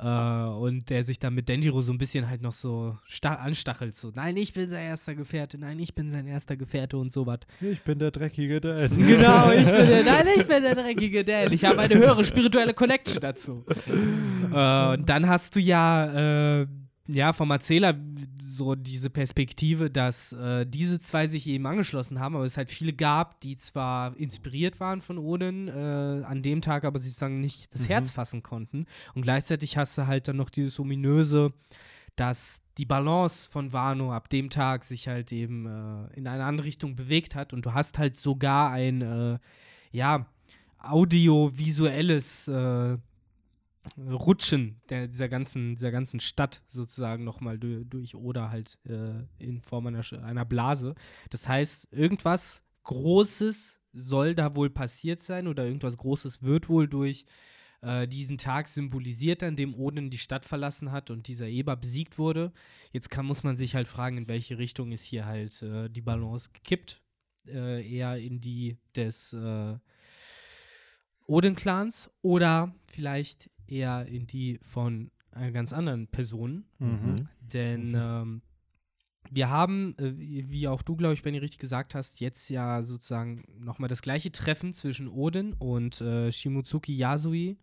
Äh, und der sich dann mit Denjiro so ein bisschen halt noch so sta- anstachelt, so, nein, ich bin sein erster Gefährte, nein, ich bin sein erster Gefährte und sowas. Ich bin der dreckige Dad. [LAUGHS] Genau, ich bin der, nein, ich bin der dreckige Dan. Ich habe eine höhere spirituelle Connection dazu. [LAUGHS] äh, und dann hast du ja, äh, ja, vom Erzähler so diese Perspektive, dass äh, diese zwei sich eben angeschlossen haben, aber es halt viele gab, die zwar inspiriert waren von Odin, äh, an dem Tag aber sozusagen nicht das Mhm. Herz fassen konnten. Und gleichzeitig hast du halt dann noch dieses ominöse, dass die Balance von Wano ab dem Tag sich halt eben äh, in eine andere Richtung bewegt hat und du hast halt sogar ein, äh, ja, audiovisuelles äh, Rutschen der, dieser, ganzen, dieser ganzen Stadt sozusagen nochmal durch, durch Oda halt äh, in Form einer, einer Blase. Das heißt, irgendwas Großes soll da wohl passiert sein oder irgendwas Großes wird wohl durch äh, diesen Tag symbolisiert, an dem Odin die Stadt verlassen hat und dieser Eber besiegt wurde. Jetzt kann, muss man sich halt fragen, in welche Richtung ist hier halt äh, die Balance gekippt. Äh, eher in die des äh, Odin-Clans oder vielleicht eher in die von einer ganz anderen Person. Mhm. Denn ähm, wir haben, äh, wie auch du, glaube ich, Benny, richtig gesagt hast, jetzt ja sozusagen nochmal das gleiche Treffen zwischen Odin und äh, Shimotsuki Yasui,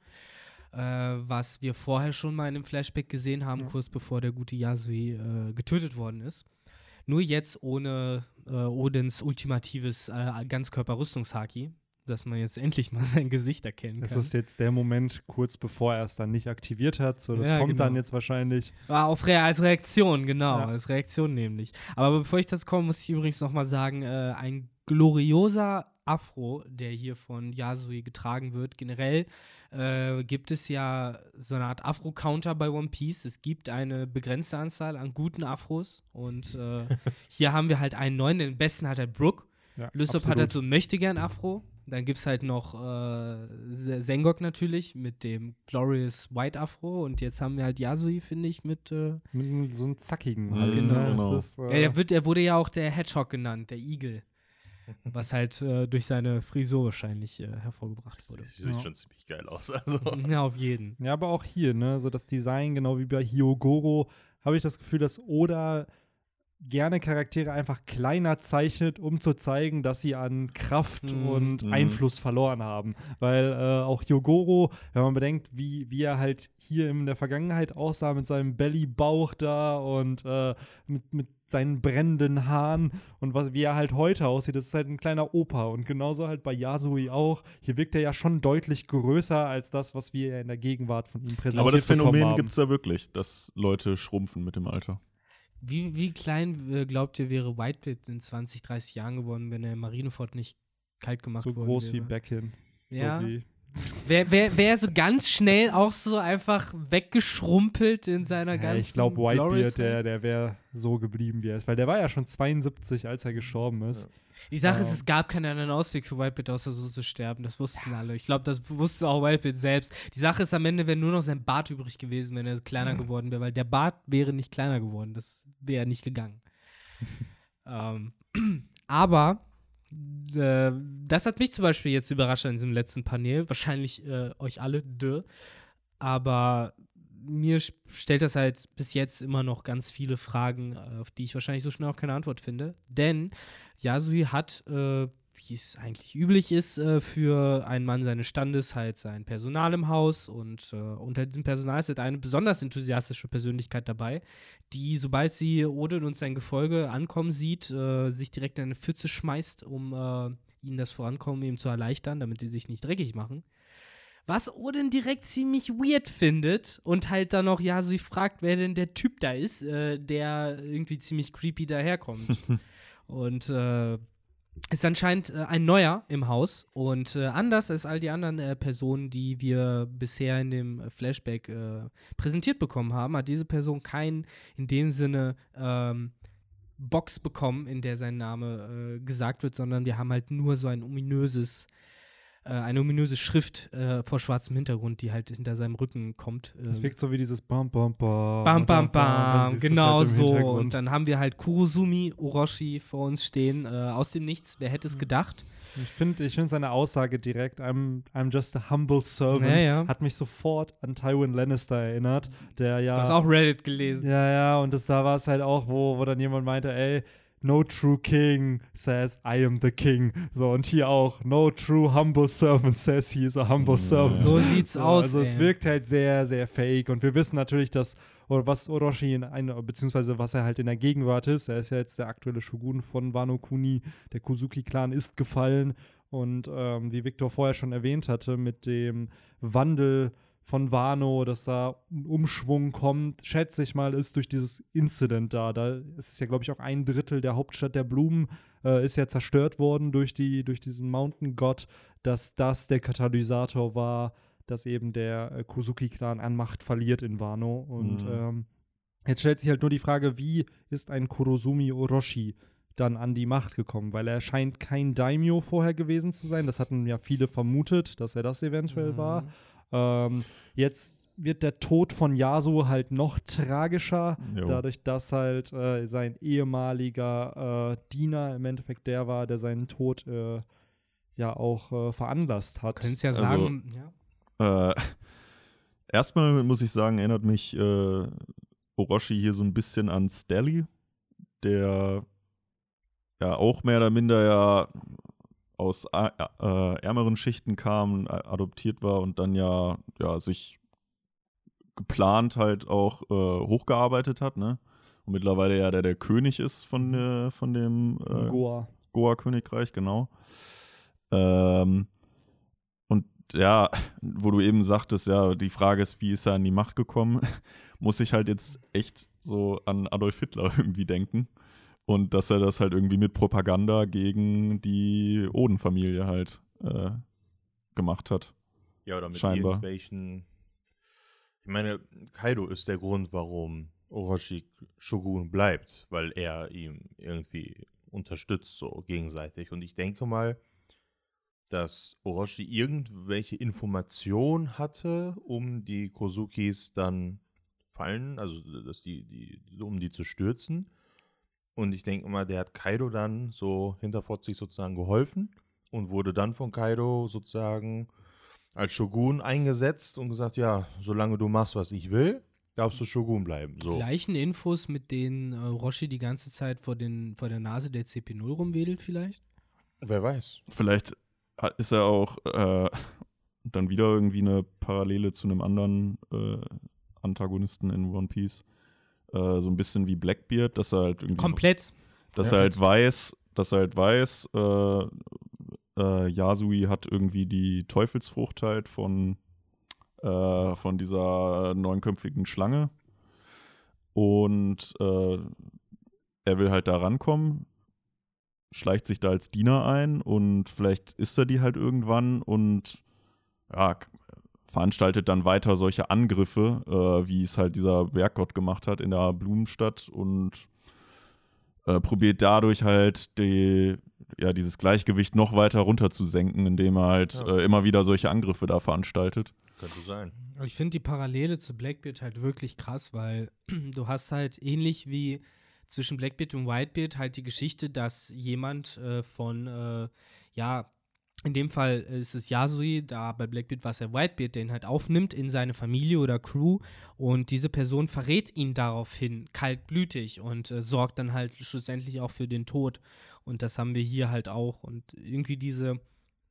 äh, was wir vorher schon mal in einem Flashback gesehen haben, Ja. kurz bevor der gute Yasui äh, getötet worden ist. Nur jetzt ohne äh, Odins ultimatives äh, Ganzkörper-Rüstungshaki, dass man jetzt endlich mal [LAUGHS] sein Gesicht erkennen Das kann. ist jetzt der Moment, kurz bevor er es dann nicht aktiviert hat. So, das Ja, kommt dann genau. jetzt wahrscheinlich. War auf Re als Reaktion, genau, Ja. als Reaktion nämlich. Aber bevor ich das komme, muss ich übrigens nochmal sagen, äh, ein glorioser Afro, der hier von Yasui getragen wird. Generell äh, gibt es ja so eine Art Afro-Counter bei One Piece. Es gibt eine begrenzte Anzahl an guten Afros und äh, [LAUGHS] hier haben wir halt einen neuen, den besten hat halt Brooke. Ja, Lysop hat halt so einen Möchtegern-Afro. Dann gibt es halt noch äh, Se- Sengok natürlich mit dem Glorious White Afro. Und jetzt haben wir halt Yasui, finde ich, mit. Äh, Mit so einem zackigen. Mhm, halt, genau. genau. Ist, ja, äh, er, wird, er wurde ja auch der Hedgehog genannt, der Igel. Was halt äh, durch seine Frisur wahrscheinlich äh, hervorgebracht wurde. Sieht Ja. schon ziemlich geil aus. Also. [LAUGHS] Ja, auf jeden. Ja, aber auch hier, ne, so das Design, genau wie bei Hyogoro, habe ich das Gefühl, dass Oda gerne Charaktere einfach kleiner zeichnet, um zu zeigen, dass sie an Kraft Mhm. und Mhm. Einfluss verloren haben. Weil äh, auch Hyogoro, wenn man bedenkt, wie, wie er halt hier in der Vergangenheit aussah mit seinem Belly-Bauch da und äh, mit, mit seinen brennenden Haaren und was, wie er halt heute aussieht, das ist halt ein kleiner Opa. Und genauso halt bei Yasui auch. Hier wirkt er ja schon deutlich größer als das, was wir in der Gegenwart von ihm präsentiert Aber das Phänomen gibt es ja wirklich, dass Leute schrumpfen mit dem Alter. Wie, wie klein äh, glaubt ihr, wäre Whitebeard in 20, 30 Jahren geworden, wenn er in Marineford nicht kalt gemacht so worden groß wie wäre? Beckin. Ja. So wie, Wäre wär, wär so ganz schnell auch so einfach weggeschrumpelt in seiner ja, ganzen ich glaube, Whitebeard, der, der wäre so geblieben, wie er ist. Weil der war ja schon 72, als er gestorben ist. Die Sache ist, Ähm. es gab keinen anderen Ausweg für Whitebeard, außer so zu sterben. Das wussten alle. Ich glaube, das wusste auch Whitebeard selbst. Die Sache ist, am Ende wäre nur noch sein Bart übrig gewesen, wenn er kleiner geworden wäre, weil der Bart wäre nicht kleiner geworden. Das wäre nicht gegangen. [LAUGHS] ähm, [CLEARS THROAT] aber äh, das hat mich zum Beispiel jetzt überrascht in diesem letzten Panel. Wahrscheinlich äh, euch alle, dö. Aber mir stellt das halt bis jetzt immer noch ganz viele Fragen, äh, auf die ich wahrscheinlich so schnell auch keine Antwort finde. Denn Yasui hat, äh, wie es eigentlich üblich ist, äh, für einen Mann seines Standes halt sein Personal im Haus und äh, unter diesem Personal ist halt eine besonders enthusiastische Persönlichkeit dabei, die, sobald sie Odin und sein Gefolge ankommen sieht, äh, sich direkt in eine Pfütze schmeißt, um äh, ihnen das Vorankommen eben zu erleichtern, damit sie sich nicht dreckig machen. Was Odin direkt ziemlich weird findet und halt dann noch Yasui fragt, wer denn der Typ da ist, äh, der irgendwie ziemlich creepy daherkommt. [LAUGHS] und äh, ist anscheinend äh, ein Neuer im Haus und äh, anders als all die anderen äh, Personen, die wir bisher in dem Flashback äh, präsentiert bekommen haben, hat diese Person keinen in dem Sinne ähm, Box bekommen, in der sein Name äh, gesagt wird, sondern wir haben halt nur so ein ominöses, eine ominöse Schrift äh, vor schwarzem Hintergrund, die halt hinter seinem Rücken kommt. Es Äh, wirkt so wie dieses Bam, Bam, Bam. Bam, bam, bam, du's genau halt so. Und dann haben wir halt Kurosumi Orochi vor uns stehen, äh, aus dem Nichts. Wer hätte es gedacht? Ich finde ich find seine Aussage direkt, I'm, I'm just a humble servant, Ja, ja. hat mich sofort an Tywin Lannister erinnert, der ja. Du hast auch Reddit gelesen. Ja, ja, und das, da war es halt auch, wo, wo dann jemand meinte, ey, no true king says I am the king. So, und hier auch, no true humble servant says he is a humble servant. So sieht's So, aus. Also es ey. wirkt halt sehr, sehr fake. Und wir wissen natürlich, dass, oder was Orochi in einer, beziehungsweise was er halt in der Gegenwart ist, er ist ja jetzt der aktuelle Shogun von Wano Kuni, der Kuzuki-Clan ist gefallen. Und ähm, wie Victor vorher schon erwähnt hatte, mit dem Wandel von Wano, dass da ein Umschwung kommt, schätze ich mal, ist durch dieses Incident da. Da ist es ja, glaube ich, auch ein Drittel der Hauptstadt der Blumen äh, ist ja zerstört worden durch, die, durch diesen Mountain God, dass das der Katalysator war, dass eben der äh, Kozuki-Clan an Macht verliert in Wano. Und Mhm. ähm, jetzt stellt sich halt nur die Frage, wie ist ein Kurosumi Orochi dann an die Macht gekommen? Weil er scheint kein Daimyo vorher gewesen zu sein. Das hatten ja viele vermutet, dass er das eventuell war. Ähm, jetzt wird der Tod von Yasuo halt noch tragischer, Jo. dadurch, dass halt äh, sein ehemaliger äh, Diener im Endeffekt der war, der seinen Tod äh, ja auch äh, veranlasst hat. Könntest ja Also- sagen, ja. Äh, [LAUGHS] erstmal muss ich sagen, erinnert mich äh, Orochi hier so ein bisschen an Stelly, der ja auch mehr oder minder ja aus äh, ärmeren Schichten kam, adoptiert war und dann ja, ja sich geplant halt auch äh, hochgearbeitet hat, ne? Und mittlerweile ja der der König ist von, äh, von dem äh, Goa. Goa-Königreich, genau. Ähm, und ja, wo du eben sagtest, ja, die Frage ist, wie ist er an die Macht gekommen, [LAUGHS] muss ich halt jetzt echt so an Adolf Hitler [LAUGHS] irgendwie denken. Und dass er das halt irgendwie mit Propaganda gegen die Oden-Familie halt äh, gemacht hat. Ja, oder mit Scheinbar. irgendwelchen. Ich meine, Kaido ist der Grund, warum Orochi Shogun bleibt, weil er ihm irgendwie unterstützt, so gegenseitig. Und ich denke mal, dass Orochi irgendwelche Informationen hatte, um die Kozukis dann fallen, also dass die, die, um die zu stürzen. Und ich denke mal, der hat Kaido dann so hinterfotzig sozusagen geholfen und wurde dann von Kaido sozusagen als Shogun eingesetzt und gesagt, ja, solange du machst, was ich will, darfst du Shogun bleiben. So. Gleichen Infos, mit denen äh, Roshi die ganze Zeit vor, den, vor der Nase der CP0 rumwedelt vielleicht? Wer weiß. Vielleicht hat- ist er auch äh, dann wieder irgendwie eine Parallele zu einem anderen äh, Antagonisten in One Piece. Äh, so ein bisschen wie Blackbeard, dass er halt irgendwie Komplett. dass Ja. er halt weiß, dass er halt weiß, äh, äh, Yasui hat irgendwie die Teufelsfrucht halt von, äh, von dieser neunköpfigen Schlange. Und äh, er will halt da rankommen, schleicht sich da als Diener ein und vielleicht isst er die halt irgendwann und ja, veranstaltet dann weiter solche Angriffe, äh, wie es halt dieser Berggott gemacht hat in der Blumenstadt und äh, probiert dadurch halt die, ja, dieses Gleichgewicht noch weiter runter zu senken, indem er halt Ja. äh, immer wieder solche Angriffe da veranstaltet. Könnte sein. Ich finde die Parallele zu Blackbeard halt wirklich krass, weil [CLEARS THROAT] du hast halt ähnlich wie zwischen Blackbeard und Whitebeard halt die Geschichte, dass jemand äh, von, äh, ja, in dem Fall ist es Yasui, da bei Blackbeard war es ja Whitebeard, den halt aufnimmt in seine Familie oder Crew und diese Person verrät ihn daraufhin kaltblütig und äh, sorgt dann halt schlussendlich auch für den Tod. Und das haben wir hier halt auch. Und irgendwie diese,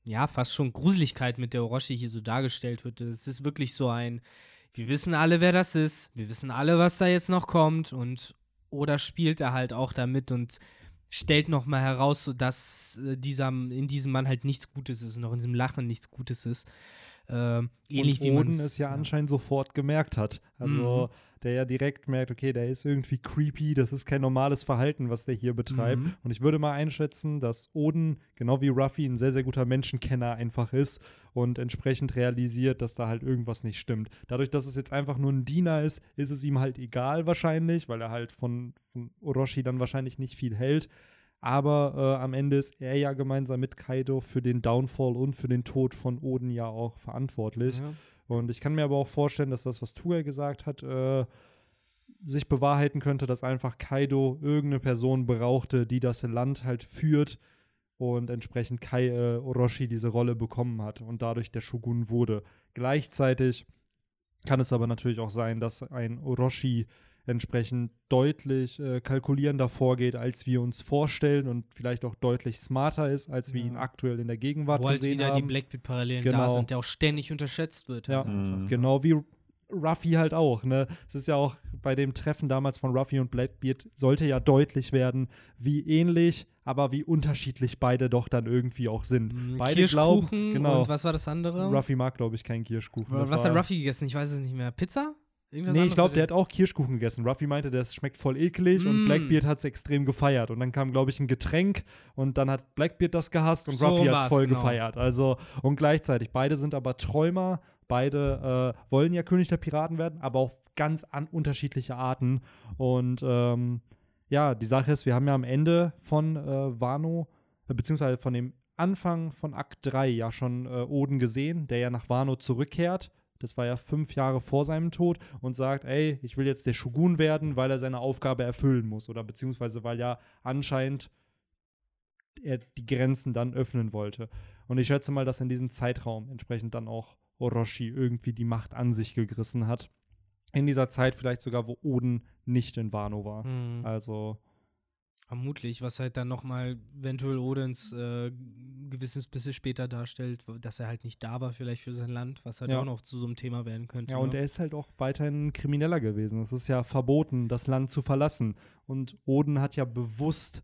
ja, fast schon Gruseligkeit, mit der Orochi hier so dargestellt wird. Es ist wirklich so ein, wir wissen alle, wer das ist, wir wissen alle, was da jetzt noch kommt und oder spielt er halt auch damit und stellt noch mal heraus, dass äh, dieser, in diesem Mann halt nichts Gutes ist und auch in diesem Lachen nichts Gutes ist. Ähm, ähnlich und wie man es ja anscheinend sofort gemerkt hat. Also der ja direkt merkt, okay, der ist irgendwie creepy, das ist kein normales Verhalten, was der hier betreibt. Mhm. Und ich würde mal einschätzen, dass Oden, genau wie Ruffy, ein sehr, sehr guter Menschenkenner einfach ist und entsprechend realisiert, dass da halt irgendwas nicht stimmt. Dadurch, dass es jetzt einfach nur ein Diener ist, ist es ihm halt egal wahrscheinlich, weil er halt von, von Orochi dann wahrscheinlich nicht viel hält. Aber äh, am Ende ist er ja gemeinsam mit Kaido für den Downfall und für den Tod von Oden ja auch verantwortlich. Ja. Und ich kann mir aber auch vorstellen, dass das, was Tuga gesagt hat, äh, sich bewahrheiten könnte, dass einfach Kaido irgendeine Person brauchte, die das Land halt führt und entsprechend Kai äh, Orochi diese Rolle bekommen hat und dadurch der Shogun wurde. Gleichzeitig kann es aber natürlich auch sein, dass ein Orochi entsprechend deutlich äh, kalkulierender vorgeht, als wir uns vorstellen und vielleicht auch deutlich smarter ist, als wir Ja. ihn aktuell in der Gegenwart Wo halt gesehen wieder die haben. Blackbeard-Parallelen da Genau. sind, der auch ständig unterschätzt wird. Ja, halt einfach. Mhm. Genau wie Ruffy halt auch, ne? Es ist ja auch bei dem Treffen damals von Ruffy und Blackbeard sollte ja deutlich werden, wie ähnlich, aber wie unterschiedlich beide doch dann irgendwie auch sind. Mm, beide Kirschkuchen glauben, genau. und was war das andere? Ruffy mag, glaube ich, keinen Kirschkuchen. was Das hat war- Ruffy gegessen? Ich weiß es nicht mehr. Pizza? Irgendwas Nee, ich glaube, der hat auch Kirschkuchen gegessen. Ruffy meinte, das schmeckt voll eklig und Mm. Blackbeard hat es extrem gefeiert. Und dann kam, glaube ich, ein Getränk und dann hat Blackbeard das gehasst und So Ruffy hat es voll genau. gefeiert. Also, und gleichzeitig, beide sind aber Träumer, beide äh, wollen ja König der Piraten werden, aber auf ganz an unterschiedliche Arten. Und ähm, ja, die Sache ist, wir haben ja am Ende von äh, Wano, äh, beziehungsweise von dem Anfang von Akt 3 ja schon äh, Oden gesehen, der ja nach Wano zurückkehrt. Das war ja fünf Jahre vor seinem Tod und sagt, ey, ich will jetzt der Shogun werden, weil er seine Aufgabe erfüllen muss. Oder beziehungsweise weil ja anscheinend er die Grenzen dann öffnen wollte. Und ich schätze mal, dass in diesem Zeitraum entsprechend dann auch Orochi irgendwie die Macht an sich gegriffen hat. In dieser Zeit vielleicht sogar, wo Oden nicht in Wano war. Mhm. Also, Vermutlich, was halt dann nochmal eventuell Odins äh, Gewissensbisse später darstellt, dass er halt nicht da war vielleicht für sein Land, was halt Ja. auch noch zu so einem Thema werden könnte. ja, und ne? er ist halt auch weiterhin Krimineller gewesen. Es ist ja verboten, das Land zu verlassen. Und Oden hat ja bewusst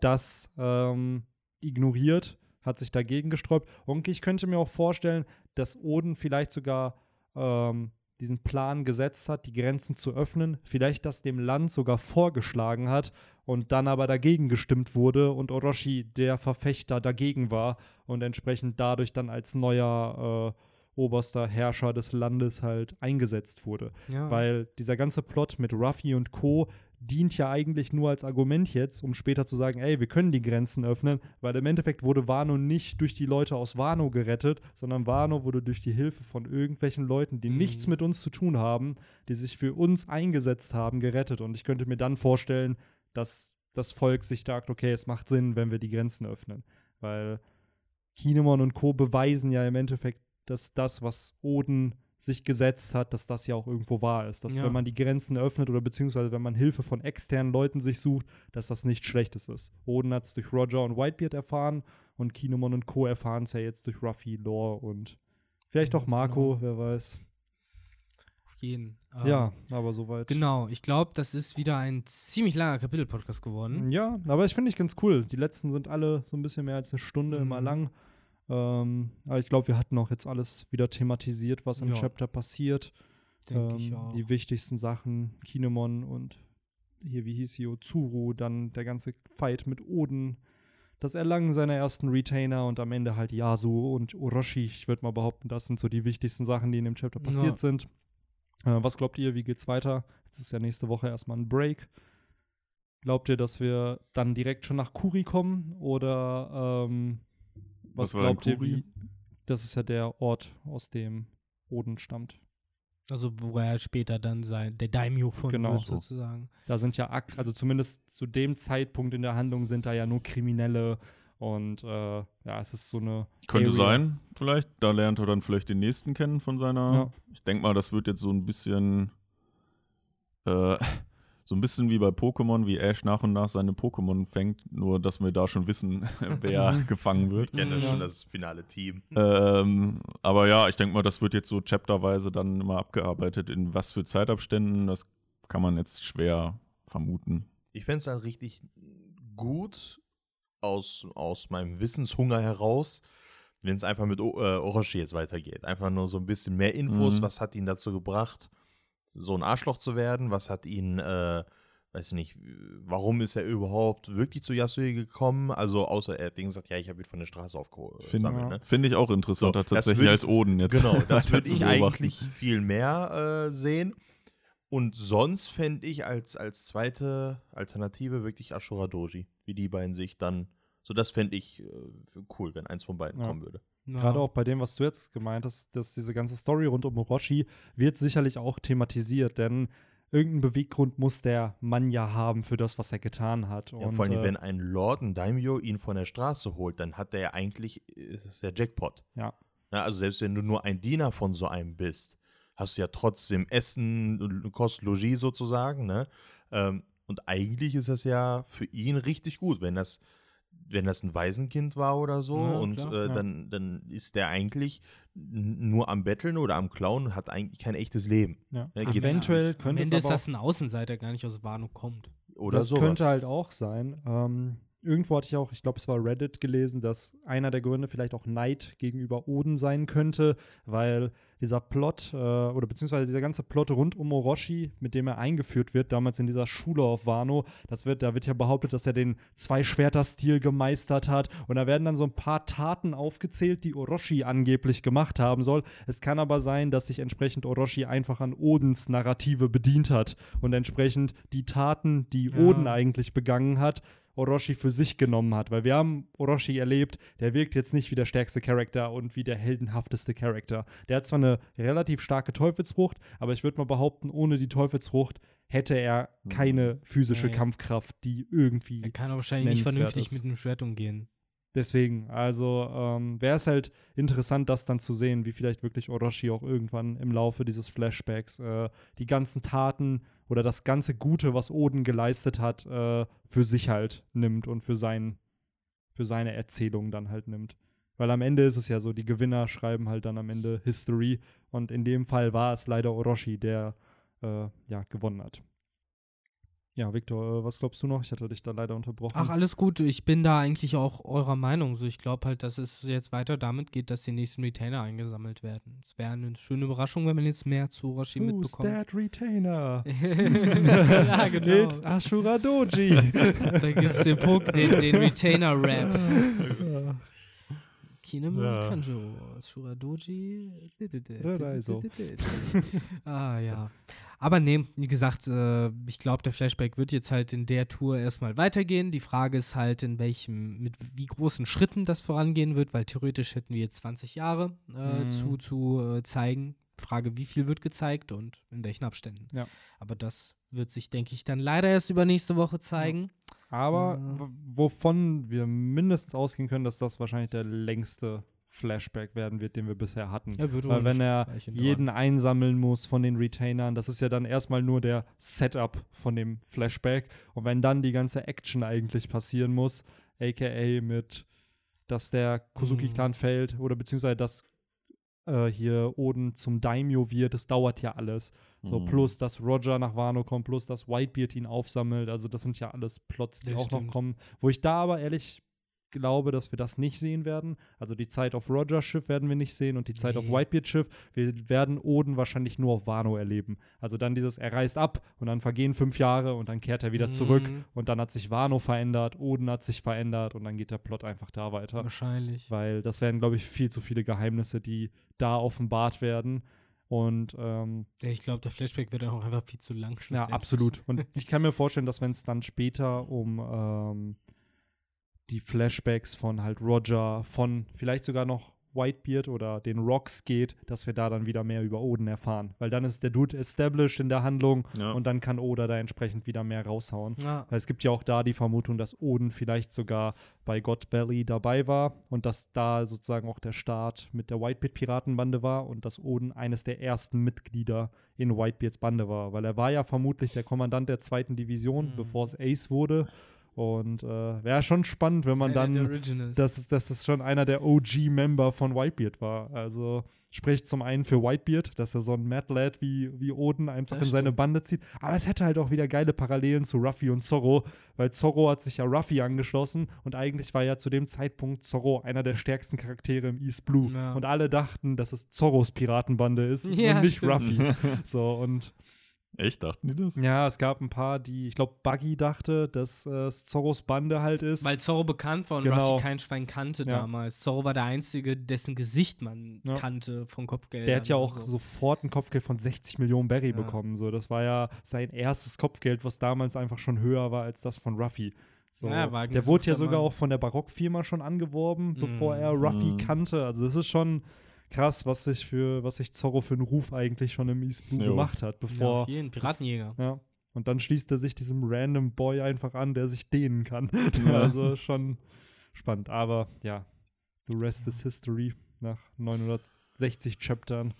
das ähm, ignoriert, hat sich dagegen gesträubt. Und ich könnte mir auch vorstellen, dass Oden vielleicht sogar ähm, diesen Plan gesetzt hat, die Grenzen zu öffnen, vielleicht das dem Land sogar vorgeschlagen hat und dann aber dagegen gestimmt wurde und Orochi der Verfechter dagegen war und entsprechend dadurch dann als neuer äh, oberster Herrscher des Landes halt eingesetzt wurde. ja. Weil dieser ganze Plot mit Ruffy und Co. dient ja eigentlich nur als Argument jetzt, um später zu sagen, ey, wir können die Grenzen öffnen, weil im Endeffekt wurde Wano nicht durch die Leute aus Wano gerettet, sondern Wano wurde durch die Hilfe von irgendwelchen Leuten, die Mhm. nichts mit uns zu tun haben, die sich für uns eingesetzt haben, gerettet. Und ich könnte mir dann vorstellen, dass das Volk sich sagt, okay, es macht Sinn, wenn wir die Grenzen öffnen. Weil Kinemon und Co. beweisen ja im Endeffekt, dass das, was Oden sich gesetzt hat, dass das ja auch irgendwo wahr ist. Dass Ja. wenn man die Grenzen öffnet oder beziehungsweise wenn man Hilfe von externen Leuten sich sucht, dass das nichts Schlechtes ist. Oden hat es durch Roger und Whitebeard erfahren und Kinemon und Co. erfahren es ja jetzt durch Ruffy, Lore und vielleicht auch Ganz Marco, genau. wer weiß. Auf jeden. Ähm, ja, aber soweit. Genau, ich glaube, das ist wieder ein ziemlich langer Kapitel-Podcast geworden. Ja, aber ich finde ich ganz cool. Die letzten sind alle so ein bisschen mehr als eine Stunde immer Mhm. lang. Ähm, aber ich glaube, wir hatten auch jetzt alles wieder thematisiert, was im Ja. Chapter passiert. Denke ich Ähm, auch. Die wichtigsten Sachen, Kinemon und hier, wie hieß sie, Zuru, dann der ganze Fight mit Oden, das Erlangen seiner ersten Retainer und am Ende halt Yasu und Orochi. Ich würde mal behaupten, das sind so die wichtigsten Sachen, die in dem Chapter passiert Ja. sind. Äh, was glaubt ihr, wie geht's weiter? Jetzt ist ja nächste Woche erstmal ein Break. Glaubt ihr, dass wir dann direkt schon nach Kuri kommen? Oder ähm, was, Was glaubt ihr, wie. Das ist ja der Ort, aus dem Oden stammt. Also, wo er später dann sein, der Daimyo von Genau. wird, So. sozusagen. Da sind ja, Ak also zumindest zu dem Zeitpunkt in der Handlung sind da ja nur Kriminelle und äh, ja, es ist so eine. Könnte Area. sein, vielleicht. Da lernt er dann vielleicht den nächsten kennen von seiner. Ja. Ich denke mal, das wird jetzt so ein bisschen. Äh, so ein bisschen wie bei Pokémon, wie Ash nach und nach seine Pokémon fängt, nur dass wir da schon wissen, [LAUGHS] wer gefangen wird. Ich kenne Ja. schon das finale Team. Ähm, aber ja, ich denke mal, das wird jetzt so chapterweise dann immer abgearbeitet. In was für Zeitabständen, das kann man jetzt schwer vermuten. Ich fände es halt richtig gut aus, aus meinem Wissenshunger heraus, wenn es einfach mit o äh, Orochi jetzt weitergeht. Einfach nur so ein bisschen mehr Infos. Mhm. Was hat ihn dazu gebracht, so ein Arschloch zu werden? Was hat ihn, äh, weiß ich nicht, warum ist er überhaupt wirklich zu Yasui gekommen? Also, außer er hat gesagt, ja, ich habe ihn von der Straße aufgeholt. Finde- ne? ja. Finde ich auch interessanter So, das tatsächlich würd als ich- Oden jetzt. Genau, [LAUGHS] das würde ich eigentlich viel mehr äh, sehen. Und sonst fände ich als, als zweite Alternative wirklich Ashura Doji, wie die beiden sich dann. So, das fände ich äh, cool, wenn eins von beiden Ja. kommen würde. Ja. Gerade auch bei dem, was du jetzt gemeint hast, dass diese ganze Story rund um Orochi wird sicherlich auch thematisiert, denn irgendeinen Beweggrund muss der Mann ja haben für das, was er getan hat. Ja, Und, vor allem, äh, wenn ein Lord, ein Daimyo, ihn von der Straße holt, dann hat er ja eigentlich, ist es der Jackpot. Ja. Ja, also selbst wenn du nur ein Diener von so einem bist, hast du ja trotzdem Essen, Kost, Logis sozusagen, ne? Ähm, und eigentlich ist das ja für ihn richtig gut, wenn das, wenn das ein Waisenkind war oder so Ja, und klar, äh, ja. dann, dann ist der eigentlich nur am Betteln oder am Klauen und hat eigentlich kein echtes Leben. ja. Eventuell Am könnte es Ende ist aber das ein Außenseiter, der gar nicht aus Wano kommt. Oder das so. könnte halt auch sein. Ähm, irgendwo hatte ich auch, ich glaube, es war Reddit gelesen, dass einer der Gründe vielleicht auch Neid gegenüber Oden sein könnte, weil dieser Plot äh, oder beziehungsweise dieser ganze Plot rund um Orochi, mit dem er eingeführt wird, damals in dieser Schule auf Wano, das wird, da wird ja behauptet, dass er den Zwei-Schwerter-Stil gemeistert hat und da werden dann so ein paar Taten aufgezählt, die Orochi angeblich gemacht haben soll. Es kann aber sein, dass sich entsprechend Orochi einfach an Odens Narrative bedient hat und entsprechend die Taten, die Ja. Oden eigentlich begangen hat, Orochi für sich genommen hat. Weil wir haben Orochi erlebt, der wirkt jetzt nicht wie der stärkste Charakter und wie der heldenhafteste Charakter. Der hat zwar eine relativ starke Teufelsfrucht, aber ich würde mal behaupten, ohne die Teufelsfrucht hätte er keine physische Nee. Kampfkraft, die irgendwie Er kann auch wahrscheinlich nicht vernünftig ist. mit einem Schwert umgehen. Deswegen, also ähm, wäre es halt interessant, das dann zu sehen, wie vielleicht wirklich Orochi auch irgendwann im Laufe dieses Flashbacks äh, die ganzen Taten oder das ganze Gute, was Oden geleistet hat, äh, für sich halt nimmt und für, sein, für seine Erzählung dann halt nimmt. Weil am Ende ist es ja so, die Gewinner schreiben halt dann am Ende History und in dem Fall war es leider Orochi, der äh, ja gewonnen hat. Ja, Victor, äh, was glaubst du noch? Ich hatte dich da leider unterbrochen. Ach, alles gut. Ich bin da eigentlich auch eurer Meinung. So, ich glaube halt, dass es jetzt weiter damit geht, dass die nächsten Retainer eingesammelt werden. Es wäre eine schöne Überraschung, wenn man jetzt mehr zu Orochi Who's mitbekommt. that retainer? [LAUGHS] [LAUGHS] ja, genau. It's Ashura Doji. [LAUGHS] Da gibt es den, Pok- den, den Retainer-Rap. Kinemon Ja. Kanjo, Shuradoji. Raizo. ah ja. Aber nee, wie gesagt, äh, ich glaube, der Flashback wird jetzt halt in der Tour erstmal weitergehen. Die Frage ist halt, in welchem, mit wie großen Schritten das vorangehen wird, weil theoretisch hätten wir jetzt 20 Jahre äh, Mhm. zu, zu äh, zeigen. Frage, wie viel wird gezeigt und in welchen Abständen. Ja. Aber das wird sich, denke ich, dann leider erst übernächste Woche zeigen. Aber Ja. w- wovon wir mindestens ausgehen können, dass das wahrscheinlich der längste Flashback werden wird, den wir bisher hatten. Wird Weil wenn er jeden einsammeln muss von den Retainern, das ist ja dann erstmal nur der Setup von dem Flashback. Und wenn dann die ganze Action eigentlich passieren muss, aka mit, dass der Kozuki-Clan Mhm. fällt oder beziehungsweise dass äh, hier Oden zum Daimyo wird, das dauert ja alles. So, Mhm. plus, dass Roger nach Wano kommt, plus, dass Whitebeard ihn aufsammelt. Also, das sind ja alles Plots, die Das auch stimmt. noch kommen. Wo ich da aber ehrlich glaube, dass wir das nicht sehen werden. Also, die Zeit auf Rogers Schiff werden wir nicht sehen und die Zeit auf Nee. Whitebeard Schiff. Wir werden Oden wahrscheinlich nur auf Wano erleben. Also, dann dieses, er reist ab und dann vergehen fünf Jahre und dann kehrt er wieder zurück Mhm. und dann hat sich Wano verändert, Oden hat sich verändert und dann geht der Plot einfach da weiter. Wahrscheinlich. Weil das wären, glaube ich, viel zu viele Geheimnisse, die da offenbart werden. Und ähm, ich glaube, der Flashback wird auch einfach viel zu lang. ja, absolut. Und [LAUGHS] ich kann mir vorstellen, dass wenn es dann später um ähm, die Flashbacks von halt Roger, von vielleicht sogar noch Whitebeard oder den Rocks geht, dass wir da dann wieder mehr über Oden erfahren. Weil dann ist der Dude established in der Handlung Ja. und dann kann Oda da entsprechend wieder mehr raushauen. Ja. Weil es gibt ja auch da die Vermutung, dass Oden vielleicht sogar bei God Valley dabei war und dass da sozusagen auch der Start mit der Whitebeard-Piratenbande war und dass Oden eines der ersten Mitglieder in Whitebeards Bande war. Weil er war ja vermutlich der Kommandant der zweiten Division, Mhm. bevor es Ace wurde. Und äh, wäre schon spannend, wenn man Einer dann, dass es, dass es schon einer der OG-Member von Whitebeard war. Also spricht zum einen für Whitebeard, dass er so ein Mad Lad wie, wie Oden einfach Das in seine stimmt. Bande zieht. Aber es hätte halt auch wieder geile Parallelen zu Ruffy und Zorro, weil Zorro hat sich ja Ruffy angeschlossen und eigentlich war ja zu dem Zeitpunkt Zorro einer der stärksten Charaktere im East Blue. Ja. Und alle dachten, dass es Zorros Piratenbande ist Ja, und nicht stimmt. Ruffys. [LAUGHS] so, und Echt, dachten die das? ja, es gab ein paar, die, ich glaube, Buggy dachte, dass äh, es Zorros Bande halt ist. Weil Zorro bekannt war und Genau. Ruffy kein Schwein kannte Ja. damals. Zorro war der Einzige, dessen Gesicht man Ja. kannte von Kopfgeld. Der hat ja auch sofort ein Kopfgeld von 60 Millionen Berry Ja. bekommen. So, das war ja sein erstes Kopfgeld, was damals einfach schon höher war als das von Ruffy. So, Ja, der wurde ja sogar Mann. auch von der Barockfirma schon angeworben, bevor er Ruffy Mhm. kannte. Also das ist schon krass, was sich für, was sich Zorro für einen Ruf eigentlich schon im East Blue Jo. gemacht hat, ja, bevor. auf jeden Piratenjäger. Ja. Und dann schließt er sich diesem random Boy einfach an, der sich dehnen kann. Ja. [LAUGHS] also schon spannend. Aber ja, the rest is history nach 960 Chaptern.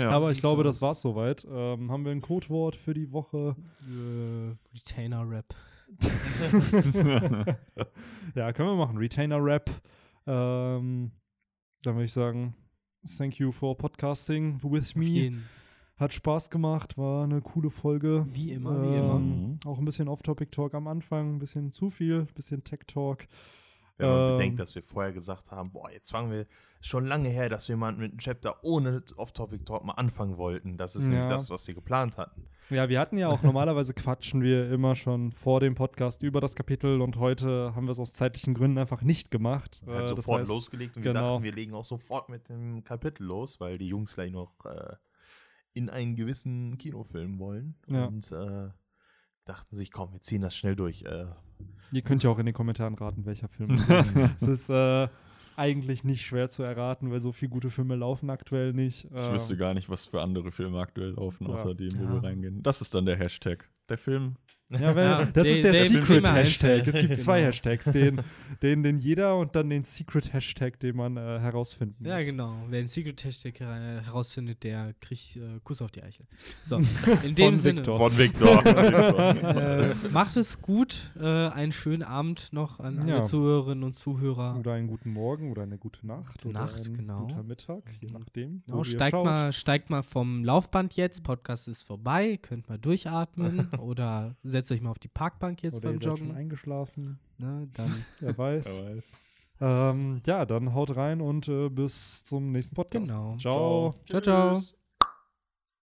Ja. Aber ich glaube, aus. das war's soweit. Ähm, haben wir ein Codewort für die Woche? Äh, Retainer-Rap. [LAUGHS] [LAUGHS] ja, können wir machen. Retainer Rap. Ähm, dann würde ich sagen, thank you for podcasting with me. Hat Spaß gemacht, war eine coole Folge. Wie immer, wie immer. Ähm, Auch ein bisschen Off-Topic-Talk am Anfang, ein bisschen zu viel, ein bisschen Tech-Talk. Wenn man Ähm, bedenkt, dass wir vorher gesagt haben, boah, jetzt fangen wir, schon lange her, dass wir mal mit einem Chapter ohne Off-Topic-Talk mal anfangen wollten. Das ist nämlich Ja. das, was wir geplant hatten. Ja, wir hatten ja auch [LAUGHS] normalerweise quatschen wir immer schon vor dem Podcast über das Kapitel und heute haben wir es aus zeitlichen Gründen einfach nicht gemacht. Hat Äh, das sofort heißt, losgelegt und wir genau. dachten, wir legen auch sofort mit dem Kapitel los, weil die Jungs gleich noch äh, in einen gewissen Kinofilm wollen. Ja. Und äh, dachten sich, komm, wir ziehen das schnell durch. Äh, Ihr könnt ja auch in den Kommentaren raten, welcher Film [LAUGHS] es ist. es ist äh, eigentlich nicht schwer zu erraten, weil so viele gute Filme laufen aktuell nicht. Ich Äh, wüsste gar nicht, was für andere Filme aktuell laufen, Ja. außer dem, wo Ja. wir reingehen. Das ist dann der Hashtag. Der Film. Ja, weil Ja, das ist der, der Secret Film Hashtag. einfällt. Es gibt [LAUGHS] zwei Genau. Hashtags, den, den, den jeder und dann den Secret Hashtag, den man äh, herausfinden Ja, muss. genau. Wer den Secret Hashtag äh, herausfindet, der kriegt äh, Kuss auf die Eichel. So, [LAUGHS] in dem Von Sinne. Victor. [LAUGHS] von Victor. Äh, macht es gut. Äh, einen schönen Abend noch an alle Ja. Zuhörerinnen und Zuhörer. Oder einen guten Morgen oder eine gute Nacht. Gute Nacht, ein genau. guter Mittag, je nachdem. Genau, wo ihr steigt, mal, steigt mal vom Laufband jetzt. Podcast ist vorbei. Könnt mal durchatmen. oder setzt euch mal auf die Parkbank jetzt oder beim ihr seid schon Joggen. eingeschlafen. Ne, dann [LAUGHS] Wer weiß. Wer weiß. ähm, ja, dann haut rein und äh, bis zum nächsten Podcast. Genau. Ciao. Ciao, ciao. Tschüss.